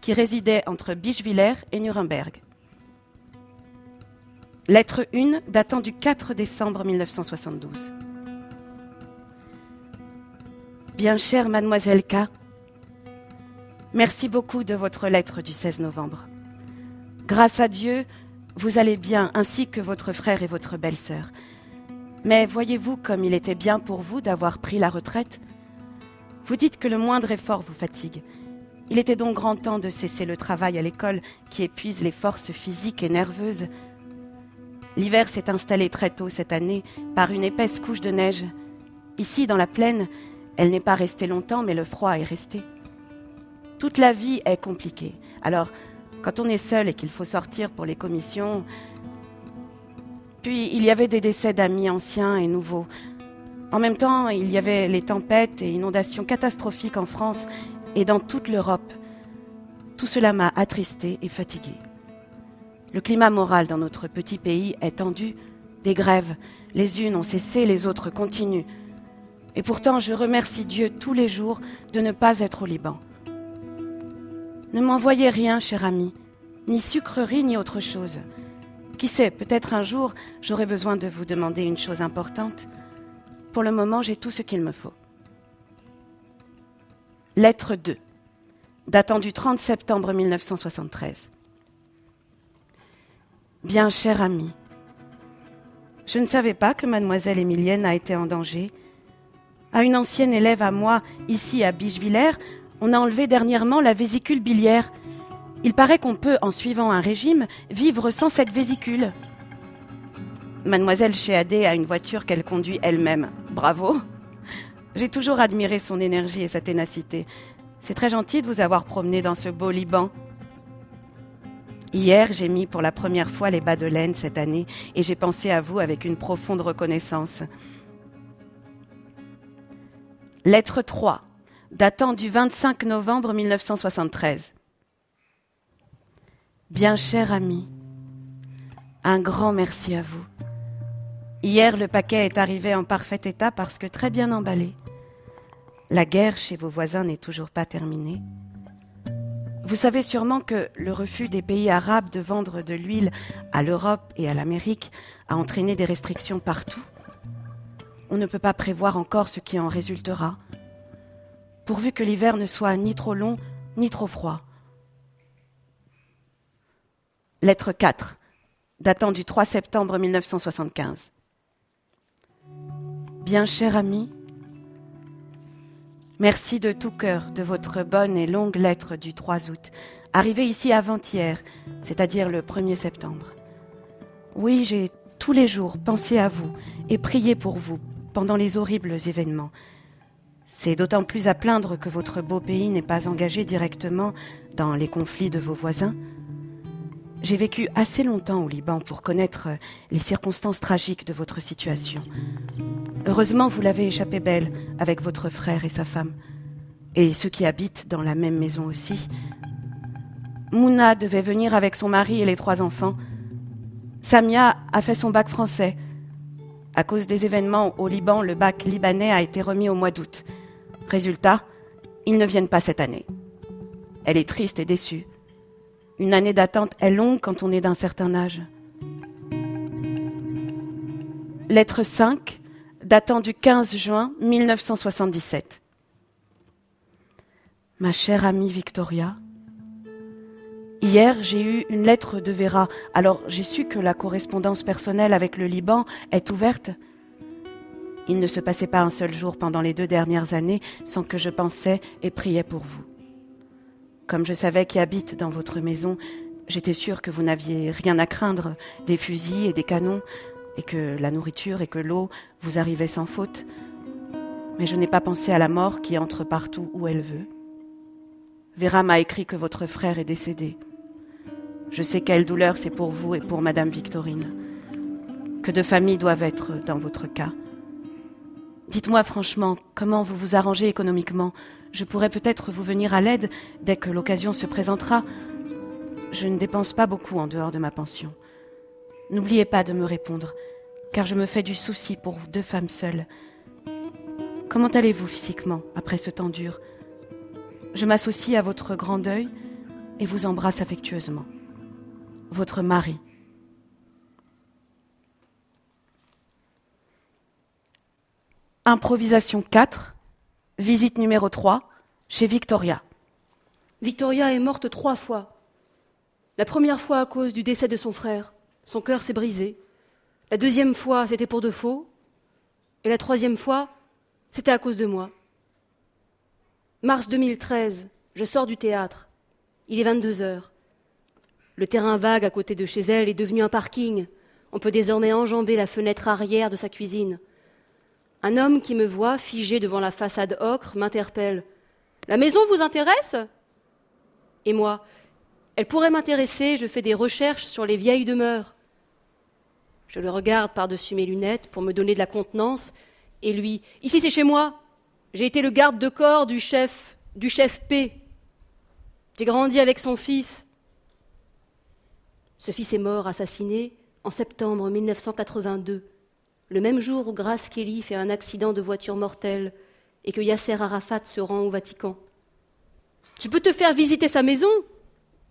qui résidait entre Bischwiller et Nuremberg. Lettre 1 datant du 4 décembre 1972. Bien chère mademoiselle K, merci beaucoup de votre lettre du 16 novembre. Grâce à Dieu, vous allez bien, ainsi que votre frère et votre belle-sœur. Mais voyez-vous comme il était bien pour vous d'avoir pris la retraite? Vous dites que le moindre effort vous fatigue. Il était donc grand temps de cesser le travail à l'école qui épuise les forces physiques et nerveuses. L'hiver s'est installé très tôt cette année par une épaisse couche de neige. Ici, dans la plaine, elle n'est pas restée longtemps, mais le froid est resté. Toute la vie est compliquée. Alors, quand on est seul et qu'il faut sortir pour les commissions. Puis, il y avait des décès d'amis anciens et nouveaux. En même temps, il y avait les tempêtes et inondations catastrophiques en France et dans toute l'Europe. Tout cela m'a attristé et fatigué. Le climat moral dans notre petit pays est tendu. Des grèves, les unes ont cessé, les autres continuent. Et pourtant, je remercie Dieu tous les jours de ne pas être au Liban. Ne m'envoyez rien, cher ami, ni sucrerie, ni autre chose. Qui sait, peut-être un jour, j'aurai besoin de vous demander une chose importante. Pour le moment, j'ai tout ce qu'il me faut. Lettre 2, datant du 30 septembre 1973. Bien cher ami, je ne savais pas que mademoiselle Émilienne a été en danger à une ancienne élève à moi, ici à Bichevillers, on a enlevé dernièrement la vésicule biliaire. Il paraît qu'on peut, en suivant un régime, vivre sans cette vésicule. Mademoiselle Chéadé a une voiture qu'elle conduit elle-même. Bravo. J'ai toujours admiré son énergie et sa ténacité. C'est très gentil de vous avoir promené dans ce beau Liban. Hier, j'ai mis pour la première fois les bas de laine cette année et j'ai pensé à vous avec une profonde reconnaissance. Lettre 3, datant du 25 novembre 1973. Bien cher ami, un grand merci à vous. Hier, le paquet est arrivé en parfait état parce que très bien emballé. La guerre chez vos voisins n'est toujours pas terminée. Vous savez sûrement que le refus des pays arabes de vendre de l'huile à l'Europe et à l'Amérique a entraîné des restrictions partout on ne peut pas prévoir encore ce qui en résultera, pourvu que l'hiver ne soit ni trop long ni trop froid. Lettre 4, datant du 3 septembre 1975. Bien cher ami, merci de tout cœur de votre bonne et longue lettre du 3 août, arrivée ici avant-hier, c'est-à-dire le 1er septembre. Oui, j'ai tous les jours pensé à vous et prié pour vous pendant les horribles événements. C'est d'autant plus à plaindre que votre beau pays n'est pas engagé directement dans les conflits de vos voisins. J'ai vécu assez longtemps au Liban pour connaître les circonstances tragiques de votre situation. Heureusement, vous l'avez échappé belle avec votre frère et sa femme, et ceux qui habitent dans la même maison aussi. Mouna devait venir avec son mari et les trois enfants. Samia a fait son bac français. À cause des événements au Liban, le bac libanais a été remis au mois d'août. Résultat, ils ne viennent pas cette année. Elle est triste et déçue. Une année d'attente est longue quand on est d'un certain âge. Lettre 5, datant du 15 juin 1977. Ma chère amie Victoria, Hier, j'ai eu une lettre de Vera. Alors, j'ai su que la correspondance personnelle avec le Liban est ouverte. Il ne se passait pas un seul jour pendant les deux dernières années sans que je pensais et priais pour vous. Comme je savais qui habite dans votre maison, j'étais sûre que vous n'aviez rien à craindre des fusils et des canons, et que la nourriture et que l'eau vous arrivaient sans faute. Mais je n'ai pas pensé à la mort qui entre partout où elle veut. Vera m'a écrit que votre frère est décédé. Je sais quelle douleur c'est pour vous et pour Madame Victorine. Que de familles doivent être dans votre cas. Dites-moi franchement comment vous vous arrangez économiquement? Je pourrais peut-être vous venir à l'aide dès que l'occasion se présentera. Je ne dépense pas beaucoup en dehors de ma pension. N'oubliez pas de me répondre, car je me fais du souci pour deux femmes seules. Comment allez-vous physiquement après ce temps dur? Je m'associe à votre grand deuil et vous embrasse affectueusement. Votre mari. Improvisation 4, visite numéro 3, chez Victoria. Victoria est morte trois fois. La première fois à cause du décès de son frère. Son cœur s'est brisé. La deuxième fois, c'était pour de faux. Et la troisième fois, c'était à cause de moi. Mars 2013, je sors du théâtre. Il est 22 heures. Le terrain vague à côté de chez elle est devenu un parking. On peut désormais enjamber la fenêtre arrière de sa cuisine. Un homme qui me voit figé devant la façade ocre m'interpelle. La maison vous intéresse? Et moi, elle pourrait m'intéresser, je fais des recherches sur les vieilles demeures. Je le regarde par-dessus mes lunettes pour me donner de la contenance, et lui, ici c'est chez moi. J'ai été le garde de corps du chef, du chef P. J'ai grandi avec son fils. Ce fils est mort assassiné en septembre 1982 le même jour où Grace Kelly fait un accident de voiture mortel et que Yasser Arafat se rend au Vatican. Je peux te faire visiter sa maison.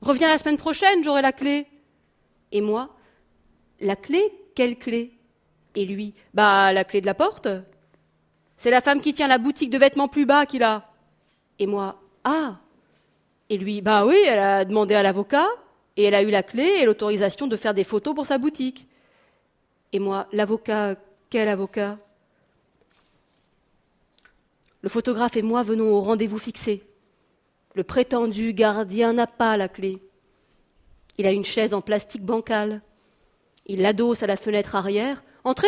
Reviens la semaine prochaine, j'aurai la clé. Et moi, la clé Quelle clé? Et lui, bah la clé de la porte. C'est la femme qui tient la boutique de vêtements plus bas qu'il a. Et moi, ah Et lui, bah oui, elle a demandé à l'avocat et elle a eu la clé et l'autorisation de faire des photos pour sa boutique. Et moi, l'avocat quel avocat? Le photographe et moi venons au rendez-vous fixé. Le prétendu gardien n'a pas la clé. Il a une chaise en plastique bancal. Il l'adosse à la fenêtre arrière. Entrez,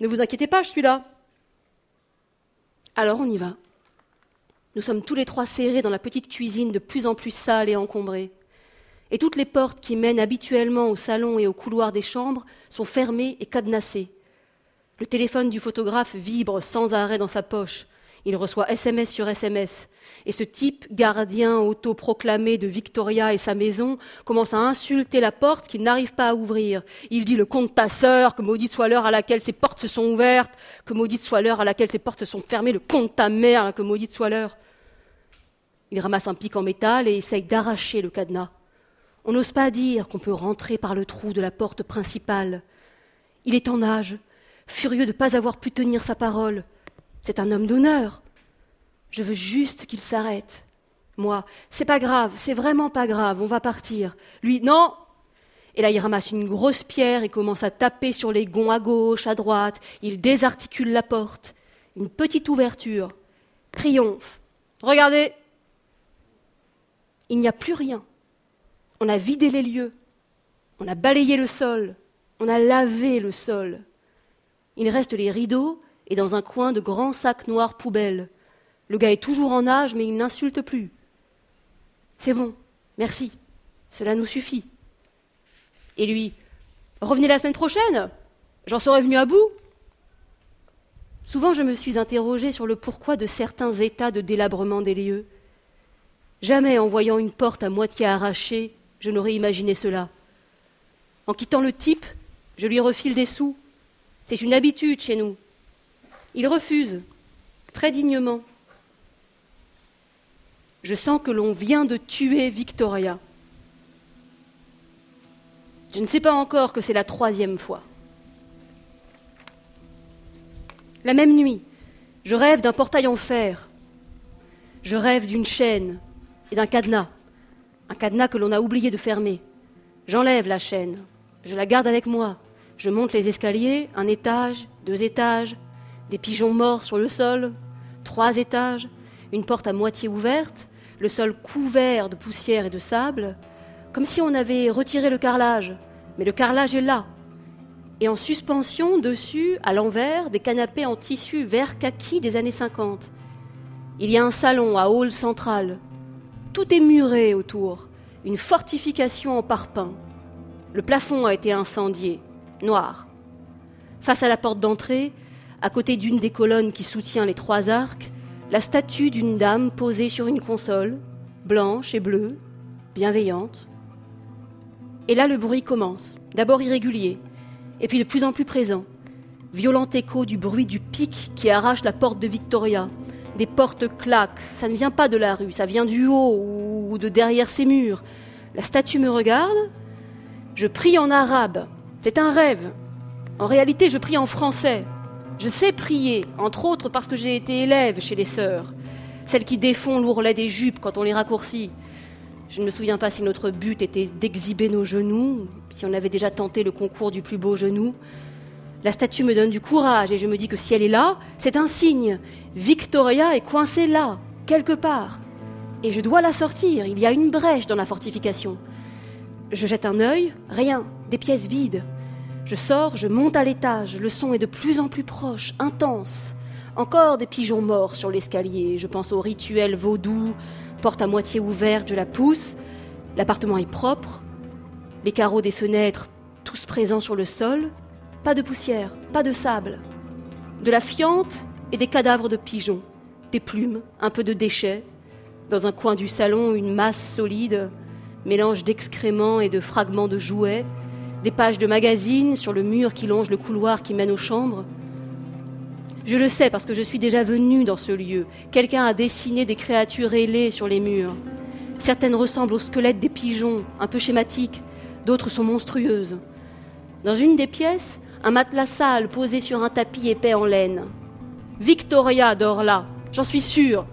ne vous inquiétez pas, je suis là. Alors on y va. Nous sommes tous les trois serrés dans la petite cuisine de plus en plus sale et encombrée. Et toutes les portes qui mènent habituellement au salon et au couloir des chambres sont fermées et cadenassées. Le téléphone du photographe vibre sans arrêt dans sa poche. Il reçoit SMS sur SMS. Et ce type, gardien autoproclamé de Victoria et sa maison, commence à insulter la porte qu'il n'arrive pas à ouvrir. Il dit le compte ta sœur, que maudite soit l'heure à laquelle ses portes se sont ouvertes, que maudite soit l'heure à laquelle ses portes se sont fermées, le compte ta mère, que maudite soit l'heure. Il ramasse un pic en métal et essaye d'arracher le cadenas. On n'ose pas dire qu'on peut rentrer par le trou de la porte principale. Il est en âge, furieux de ne pas avoir pu tenir sa parole. C'est un homme d'honneur. Je veux juste qu'il s'arrête. Moi, c'est pas grave, c'est vraiment pas grave, on va partir. Lui, non. Et là, il ramasse une grosse pierre et commence à taper sur les gonds à gauche, à droite. Il désarticule la porte. Une petite ouverture. Triomphe. Regardez. Il n'y a plus rien. On a vidé les lieux. On a balayé le sol. On a lavé le sol. Il reste les rideaux et dans un coin de grands sacs noirs poubelles. Le gars est toujours en âge, mais il n'insulte plus. C'est bon, merci, cela nous suffit. Et lui, revenez la semaine prochaine, j'en serai venu à bout. Souvent je me suis interrogée sur le pourquoi de certains états de délabrement des lieux. Jamais en voyant une porte à moitié arrachée, je n'aurais imaginé cela. En quittant le type, je lui refile des sous, c'est une habitude chez nous. Il refuse, très dignement. Je sens que l'on vient de tuer Victoria. Je ne sais pas encore que c'est la troisième fois. La même nuit, je rêve d'un portail en fer. Je rêve d'une chaîne et d'un cadenas. Un cadenas que l'on a oublié de fermer. J'enlève la chaîne. Je la garde avec moi. Je monte les escaliers, un étage, deux étages, des pigeons morts sur le sol, trois étages, une porte à moitié ouverte, le sol couvert de poussière et de sable, comme si on avait retiré le carrelage. Mais le carrelage est là. Et en suspension, dessus, à l'envers, des canapés en tissu vert kaki des années 50. Il y a un salon à hall central. Tout est muré autour. Une fortification en parpaing. Le plafond a été incendié, noir. Face à la porte d'entrée, à côté d'une des colonnes qui soutient les trois arcs, la statue d'une dame posée sur une console, blanche et bleue, bienveillante. Et là, le bruit commence, d'abord irrégulier, et puis de plus en plus présent. Violent écho du bruit du pic qui arrache la porte de Victoria. Des portes claquent, ça ne vient pas de la rue, ça vient du haut ou de derrière ces murs. La statue me regarde, je prie en arabe, c'est un rêve. En réalité, je prie en français. Je sais prier, entre autres parce que j'ai été élève chez les sœurs, celles qui défont l'ourlet des jupes quand on les raccourcit. Je ne me souviens pas si notre but était d'exhiber nos genoux, si on avait déjà tenté le concours du plus beau genou. La statue me donne du courage et je me dis que si elle est là, c'est un signe. Victoria est coincée là, quelque part. Et je dois la sortir. Il y a une brèche dans la fortification. Je jette un œil, rien, des pièces vides. Je sors, je monte à l'étage, le son est de plus en plus proche, intense. Encore des pigeons morts sur l'escalier, je pense au rituel vaudou, porte à moitié ouverte, je la pousse. L'appartement est propre, les carreaux des fenêtres tous présents sur le sol, pas de poussière, pas de sable, de la fiente et des cadavres de pigeons, des plumes, un peu de déchets. Dans un coin du salon, une masse solide, mélange d'excréments et de fragments de jouets, des pages de magazines sur le mur qui longe le couloir qui mène aux chambres. Je le sais parce que je suis déjà venue dans ce lieu. Quelqu'un a dessiné des créatures ailées sur les murs. Certaines ressemblent aux squelettes des pigeons, un peu schématiques, d'autres sont monstrueuses. Dans une des pièces, un matelas sale posé sur un tapis épais en laine. Victoria dort là, j'en suis sûre.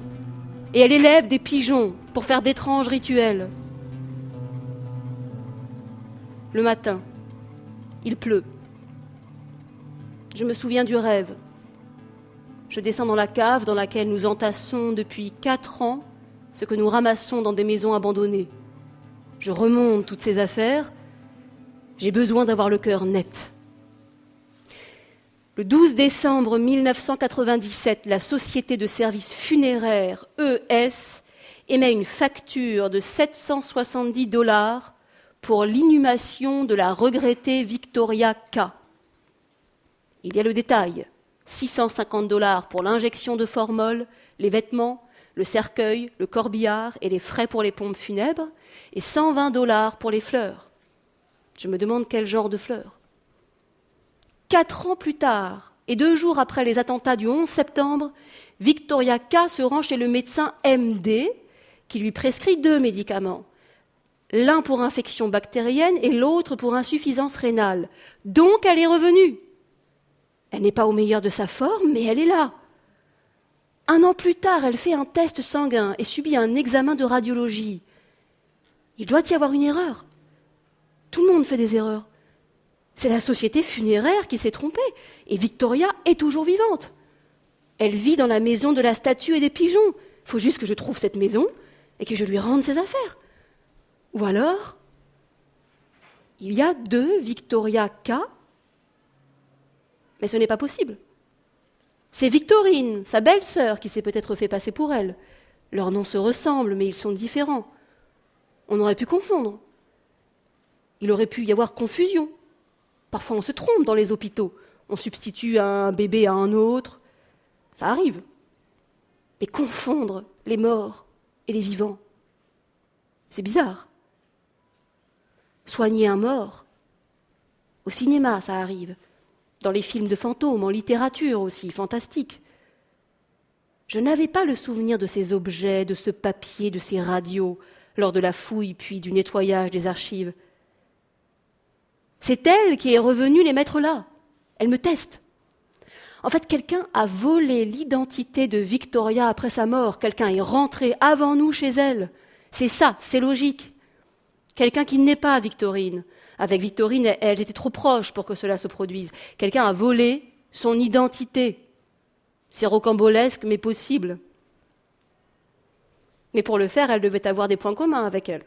Et elle élève des pigeons pour faire d'étranges rituels. Le matin, il pleut. Je me souviens du rêve. Je descends dans la cave dans laquelle nous entassons depuis quatre ans ce que nous ramassons dans des maisons abandonnées. Je remonte toutes ces affaires. J'ai besoin d'avoir le cœur net. Le 12 décembre 1997, la société de services funéraires ES émet une facture de 770 dollars pour l'inhumation de la regrettée Victoria K. Il y a le détail 650 dollars pour l'injection de formol, les vêtements, le cercueil, le corbillard et les frais pour les pompes funèbres, et 120 dollars pour les fleurs. Je me demande quel genre de fleurs. Quatre ans plus tard, et deux jours après les attentats du 11 septembre, Victoria K se rend chez le médecin MD qui lui prescrit deux médicaments l'un pour infection bactérienne et l'autre pour insuffisance rénale. Donc elle est revenue. Elle n'est pas au meilleur de sa forme, mais elle est là. Un an plus tard, elle fait un test sanguin et subit un examen de radiologie. Il doit y avoir une erreur. Tout le monde fait des erreurs. C'est la société funéraire qui s'est trompée, et Victoria est toujours vivante. Elle vit dans la maison de la statue et des pigeons. Il faut juste que je trouve cette maison et que je lui rende ses affaires. Ou alors, il y a deux Victoria K, mais ce n'est pas possible. C'est Victorine, sa belle-sœur, qui s'est peut-être fait passer pour elle. Leurs noms se ressemblent, mais ils sont différents. On aurait pu confondre. Il aurait pu y avoir confusion. Parfois on se trompe dans les hôpitaux. On substitue un bébé à un autre. Ça arrive. Mais confondre les morts et les vivants, c'est bizarre soigner un mort. Au cinéma, ça arrive. Dans les films de fantômes, en littérature aussi, fantastique. Je n'avais pas le souvenir de ces objets, de ce papier, de ces radios, lors de la fouille puis du nettoyage des archives. C'est elle qui est revenue les mettre là. Elle me teste. En fait, quelqu'un a volé l'identité de Victoria après sa mort. Quelqu'un est rentré avant nous chez elle. C'est ça, c'est logique. Quelqu'un qui n'est pas Victorine. Avec Victorine, elles étaient trop proches pour que cela se produise. Quelqu'un a volé son identité. C'est rocambolesque, mais possible. Mais pour le faire, elle devait avoir des points communs avec elle,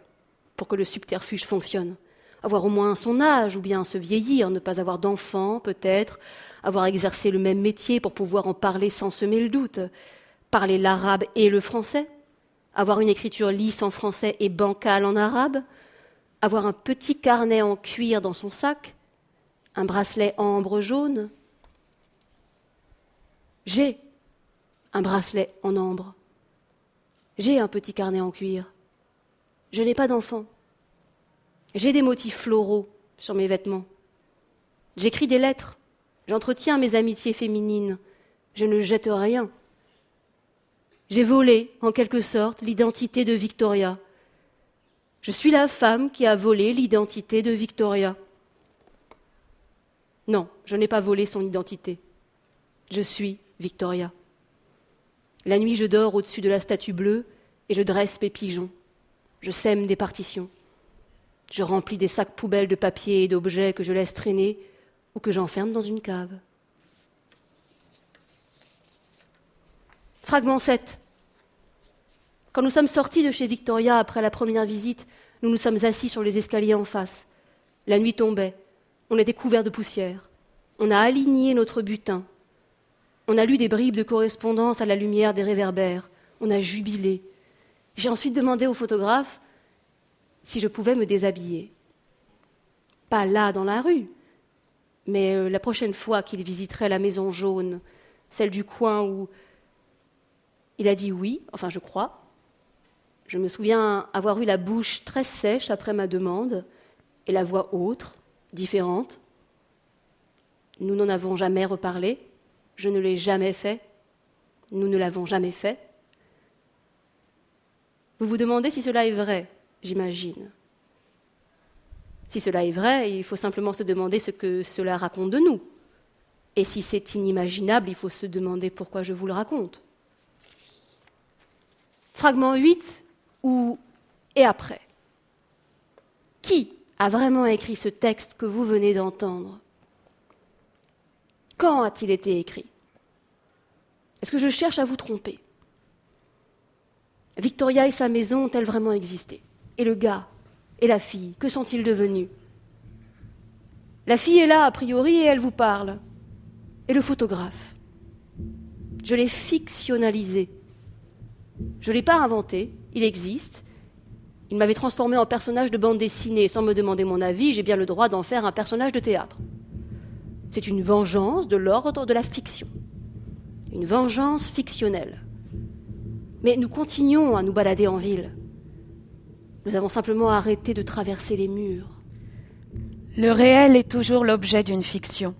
pour que le subterfuge fonctionne. Avoir au moins son âge, ou bien se vieillir, ne pas avoir d'enfant, peut-être, avoir exercé le même métier pour pouvoir en parler sans semer le doute, parler l'arabe et le français, avoir une écriture lisse en français et bancale en arabe, avoir un petit carnet en cuir dans son sac, un bracelet ambre jaune. J'ai un bracelet en ambre. J'ai un petit carnet en cuir. Je n'ai pas d'enfant. J'ai des motifs floraux sur mes vêtements. J'écris des lettres. J'entretiens mes amitiés féminines. Je ne jette rien. J'ai volé, en quelque sorte, l'identité de Victoria. Je suis la femme qui a volé l'identité de Victoria. Non, je n'ai pas volé son identité. Je suis Victoria. La nuit, je dors au-dessus de la statue bleue et je dresse mes pigeons. Je sème des partitions. Je remplis des sacs poubelles de papier et d'objets que je laisse traîner ou que j'enferme dans une cave. Fragment 7. Quand nous sommes sortis de chez Victoria après la première visite, nous nous sommes assis sur les escaliers en face. La nuit tombait. On était couverts de poussière. On a aligné notre butin. On a lu des bribes de correspondance à la lumière des réverbères. On a jubilé. J'ai ensuite demandé au photographe si je pouvais me déshabiller. Pas là dans la rue, mais euh, la prochaine fois qu'il visiterait la maison jaune, celle du coin où il a dit oui, enfin je crois. Je me souviens avoir eu la bouche très sèche après ma demande et la voix autre, différente. Nous n'en avons jamais reparlé, je ne l'ai jamais fait, nous ne l'avons jamais fait. Vous vous demandez si cela est vrai, j'imagine. Si cela est vrai, il faut simplement se demander ce que cela raconte de nous. Et si c'est inimaginable, il faut se demander pourquoi je vous le raconte. Fragment 8 ou et après. Qui a vraiment écrit ce texte que vous venez d'entendre? Quand a-t-il été écrit? Est-ce que je cherche à vous tromper? Victoria et sa maison ont-elles vraiment existé? Et le gars Et la fille Que sont-ils devenus? La fille est là, a priori, et elle vous parle. Et le photographe? Je l'ai fictionnalisé. Je ne l'ai pas inventé, il existe. Il m'avait transformé en personnage de bande dessinée sans me demander mon avis, j'ai bien le droit d'en faire un personnage de théâtre. C'est une vengeance de l'ordre de la fiction. Une vengeance fictionnelle. Mais nous continuons à nous balader en ville. Nous avons simplement arrêté de traverser les murs. Le réel est toujours l'objet d'une fiction,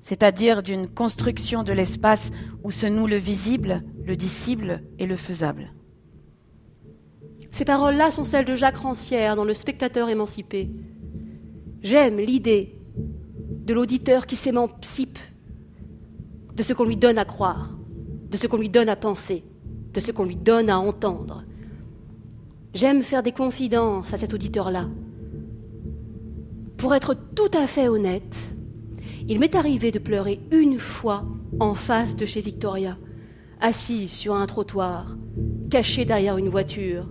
c'est-à-dire d'une construction de l'espace où se noue le visible, le dissible et le faisable. Ces paroles-là sont celles de Jacques Rancière dans Le spectateur émancipé. J'aime l'idée de l'auditeur qui s'émancipe de ce qu'on lui donne à croire, de ce qu'on lui donne à penser de ce qu'on lui donne à entendre. J'aime faire des confidences à cet auditeur-là. Pour être tout à fait honnête, il m'est arrivé de pleurer une fois en face de chez Victoria, assise sur un trottoir, cachée derrière une voiture,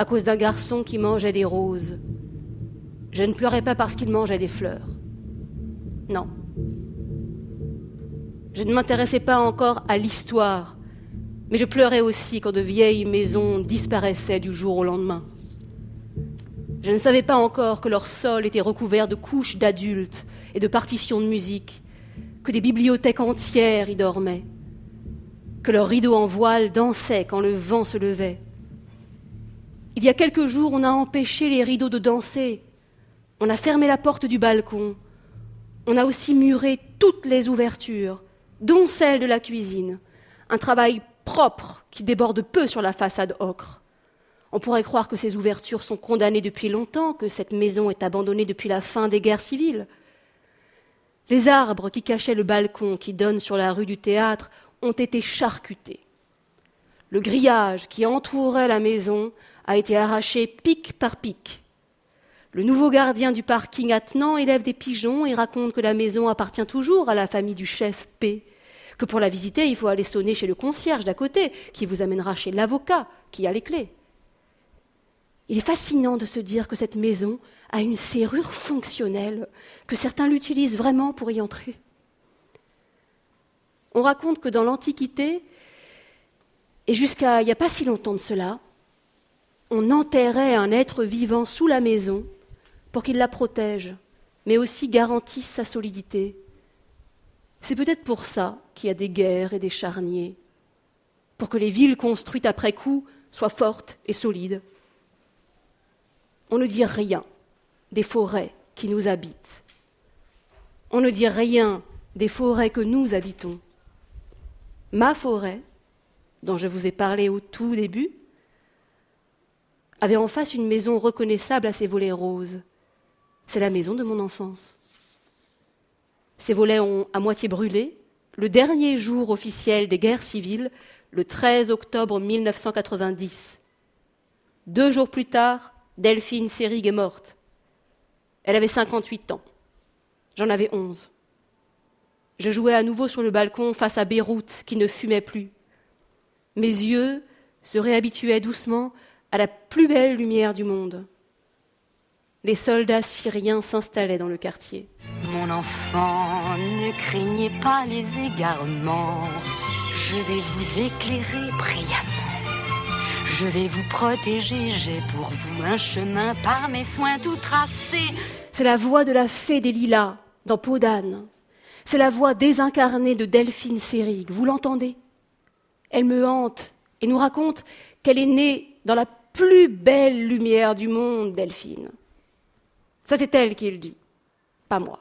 à cause d'un garçon qui mangeait des roses. Je ne pleurais pas parce qu'il mangeait des fleurs. Non. Je ne m'intéressais pas encore à l'histoire mais je pleurais aussi quand de vieilles maisons disparaissaient du jour au lendemain. Je ne savais pas encore que leur sol était recouvert de couches d'adultes et de partitions de musique, que des bibliothèques entières y dormaient, que leurs rideaux en voile dansaient quand le vent se levait. Il y a quelques jours, on a empêché les rideaux de danser, on a fermé la porte du balcon, on a aussi muré toutes les ouvertures, dont celle de la cuisine, un travail propre qui déborde peu sur la façade ocre. On pourrait croire que ces ouvertures sont condamnées depuis longtemps, que cette maison est abandonnée depuis la fin des guerres civiles. Les arbres qui cachaient le balcon qui donne sur la rue du théâtre ont été charcutés. Le grillage qui entourait la maison a été arraché pic par pic. Le nouveau gardien du parking attenant élève des pigeons et raconte que la maison appartient toujours à la famille du chef P, que pour la visiter, il faut aller sonner chez le concierge d'à côté, qui vous amènera chez l'avocat, qui a les clés. Il est fascinant de se dire que cette maison a une serrure fonctionnelle, que certains l'utilisent vraiment pour y entrer. On raconte que dans l'Antiquité, et jusqu'à il n'y a pas si longtemps de cela, on enterrait un être vivant sous la maison pour qu'il la protège, mais aussi garantisse sa solidité. C'est peut-être pour ça qu'il y a des guerres et des charniers, pour que les villes construites après coup soient fortes et solides. On ne dit rien des forêts qui nous habitent. On ne dit rien des forêts que nous habitons. Ma forêt, dont je vous ai parlé au tout début, avait en face une maison reconnaissable à ses volets roses. C'est la maison de mon enfance. Ces volets ont à moitié brûlé le dernier jour officiel des guerres civiles, le 13 octobre 1990. Deux jours plus tard, Delphine Seyrig est morte. Elle avait 58 ans. J'en avais 11. Je jouais à nouveau sur le balcon face à Beyrouth qui ne fumait plus. Mes yeux se réhabituaient doucement à la plus belle lumière du monde. Les soldats syriens s'installaient dans le quartier. Mon enfant, ne craignez pas les égarements. Je vais vous éclairer brillamment. Je vais vous protéger, j'ai pour vous un chemin par mes soins tout tracé. C'est la voix de la fée des lilas dans Peau d'âne. C'est la voix désincarnée de Delphine Seyrig. Vous l'entendez? Elle me hante et nous raconte qu'elle est née dans la plus belle lumière du monde, Delphine. Ça, c'est elle qui le dit, pas moi.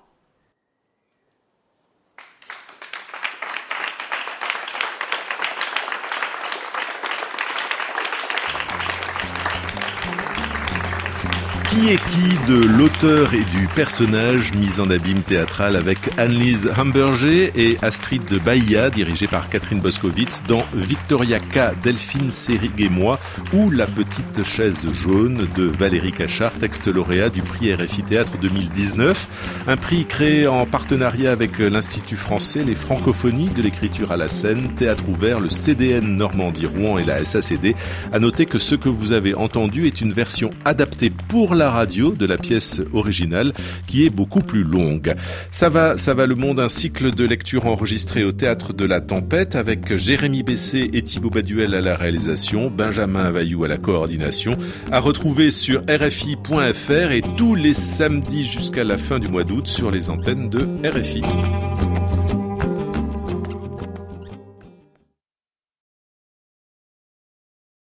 Qui est qui de l'auteur et du personnage mis en abîme théâtral avec Annelise Hamburger et Astrid de Bahia, dirigée par Catherine Boskowitz, dans Victoria K, Delphine Sérig et moi, ou La petite chaise jaune de Valérie Cachard, texte lauréat du prix RFI Théâtre 2019. Un prix créé en partenariat avec l'Institut français, les francophonies de l'écriture à la scène, théâtre ouvert, le CDN Normandie Rouen et la SACD. À noter que ce que vous avez entendu est une version adaptée pour la radio de la pièce originale qui est beaucoup plus longue. Ça va, ça va le monde, un cycle de lecture enregistré au théâtre de la Tempête avec Jérémy Bessé et Thibaut Baduel à la réalisation, Benjamin Vaillou à la coordination, à retrouver sur RFI.fr et tous les samedis jusqu'à la fin du mois d'août sur les antennes de RFI.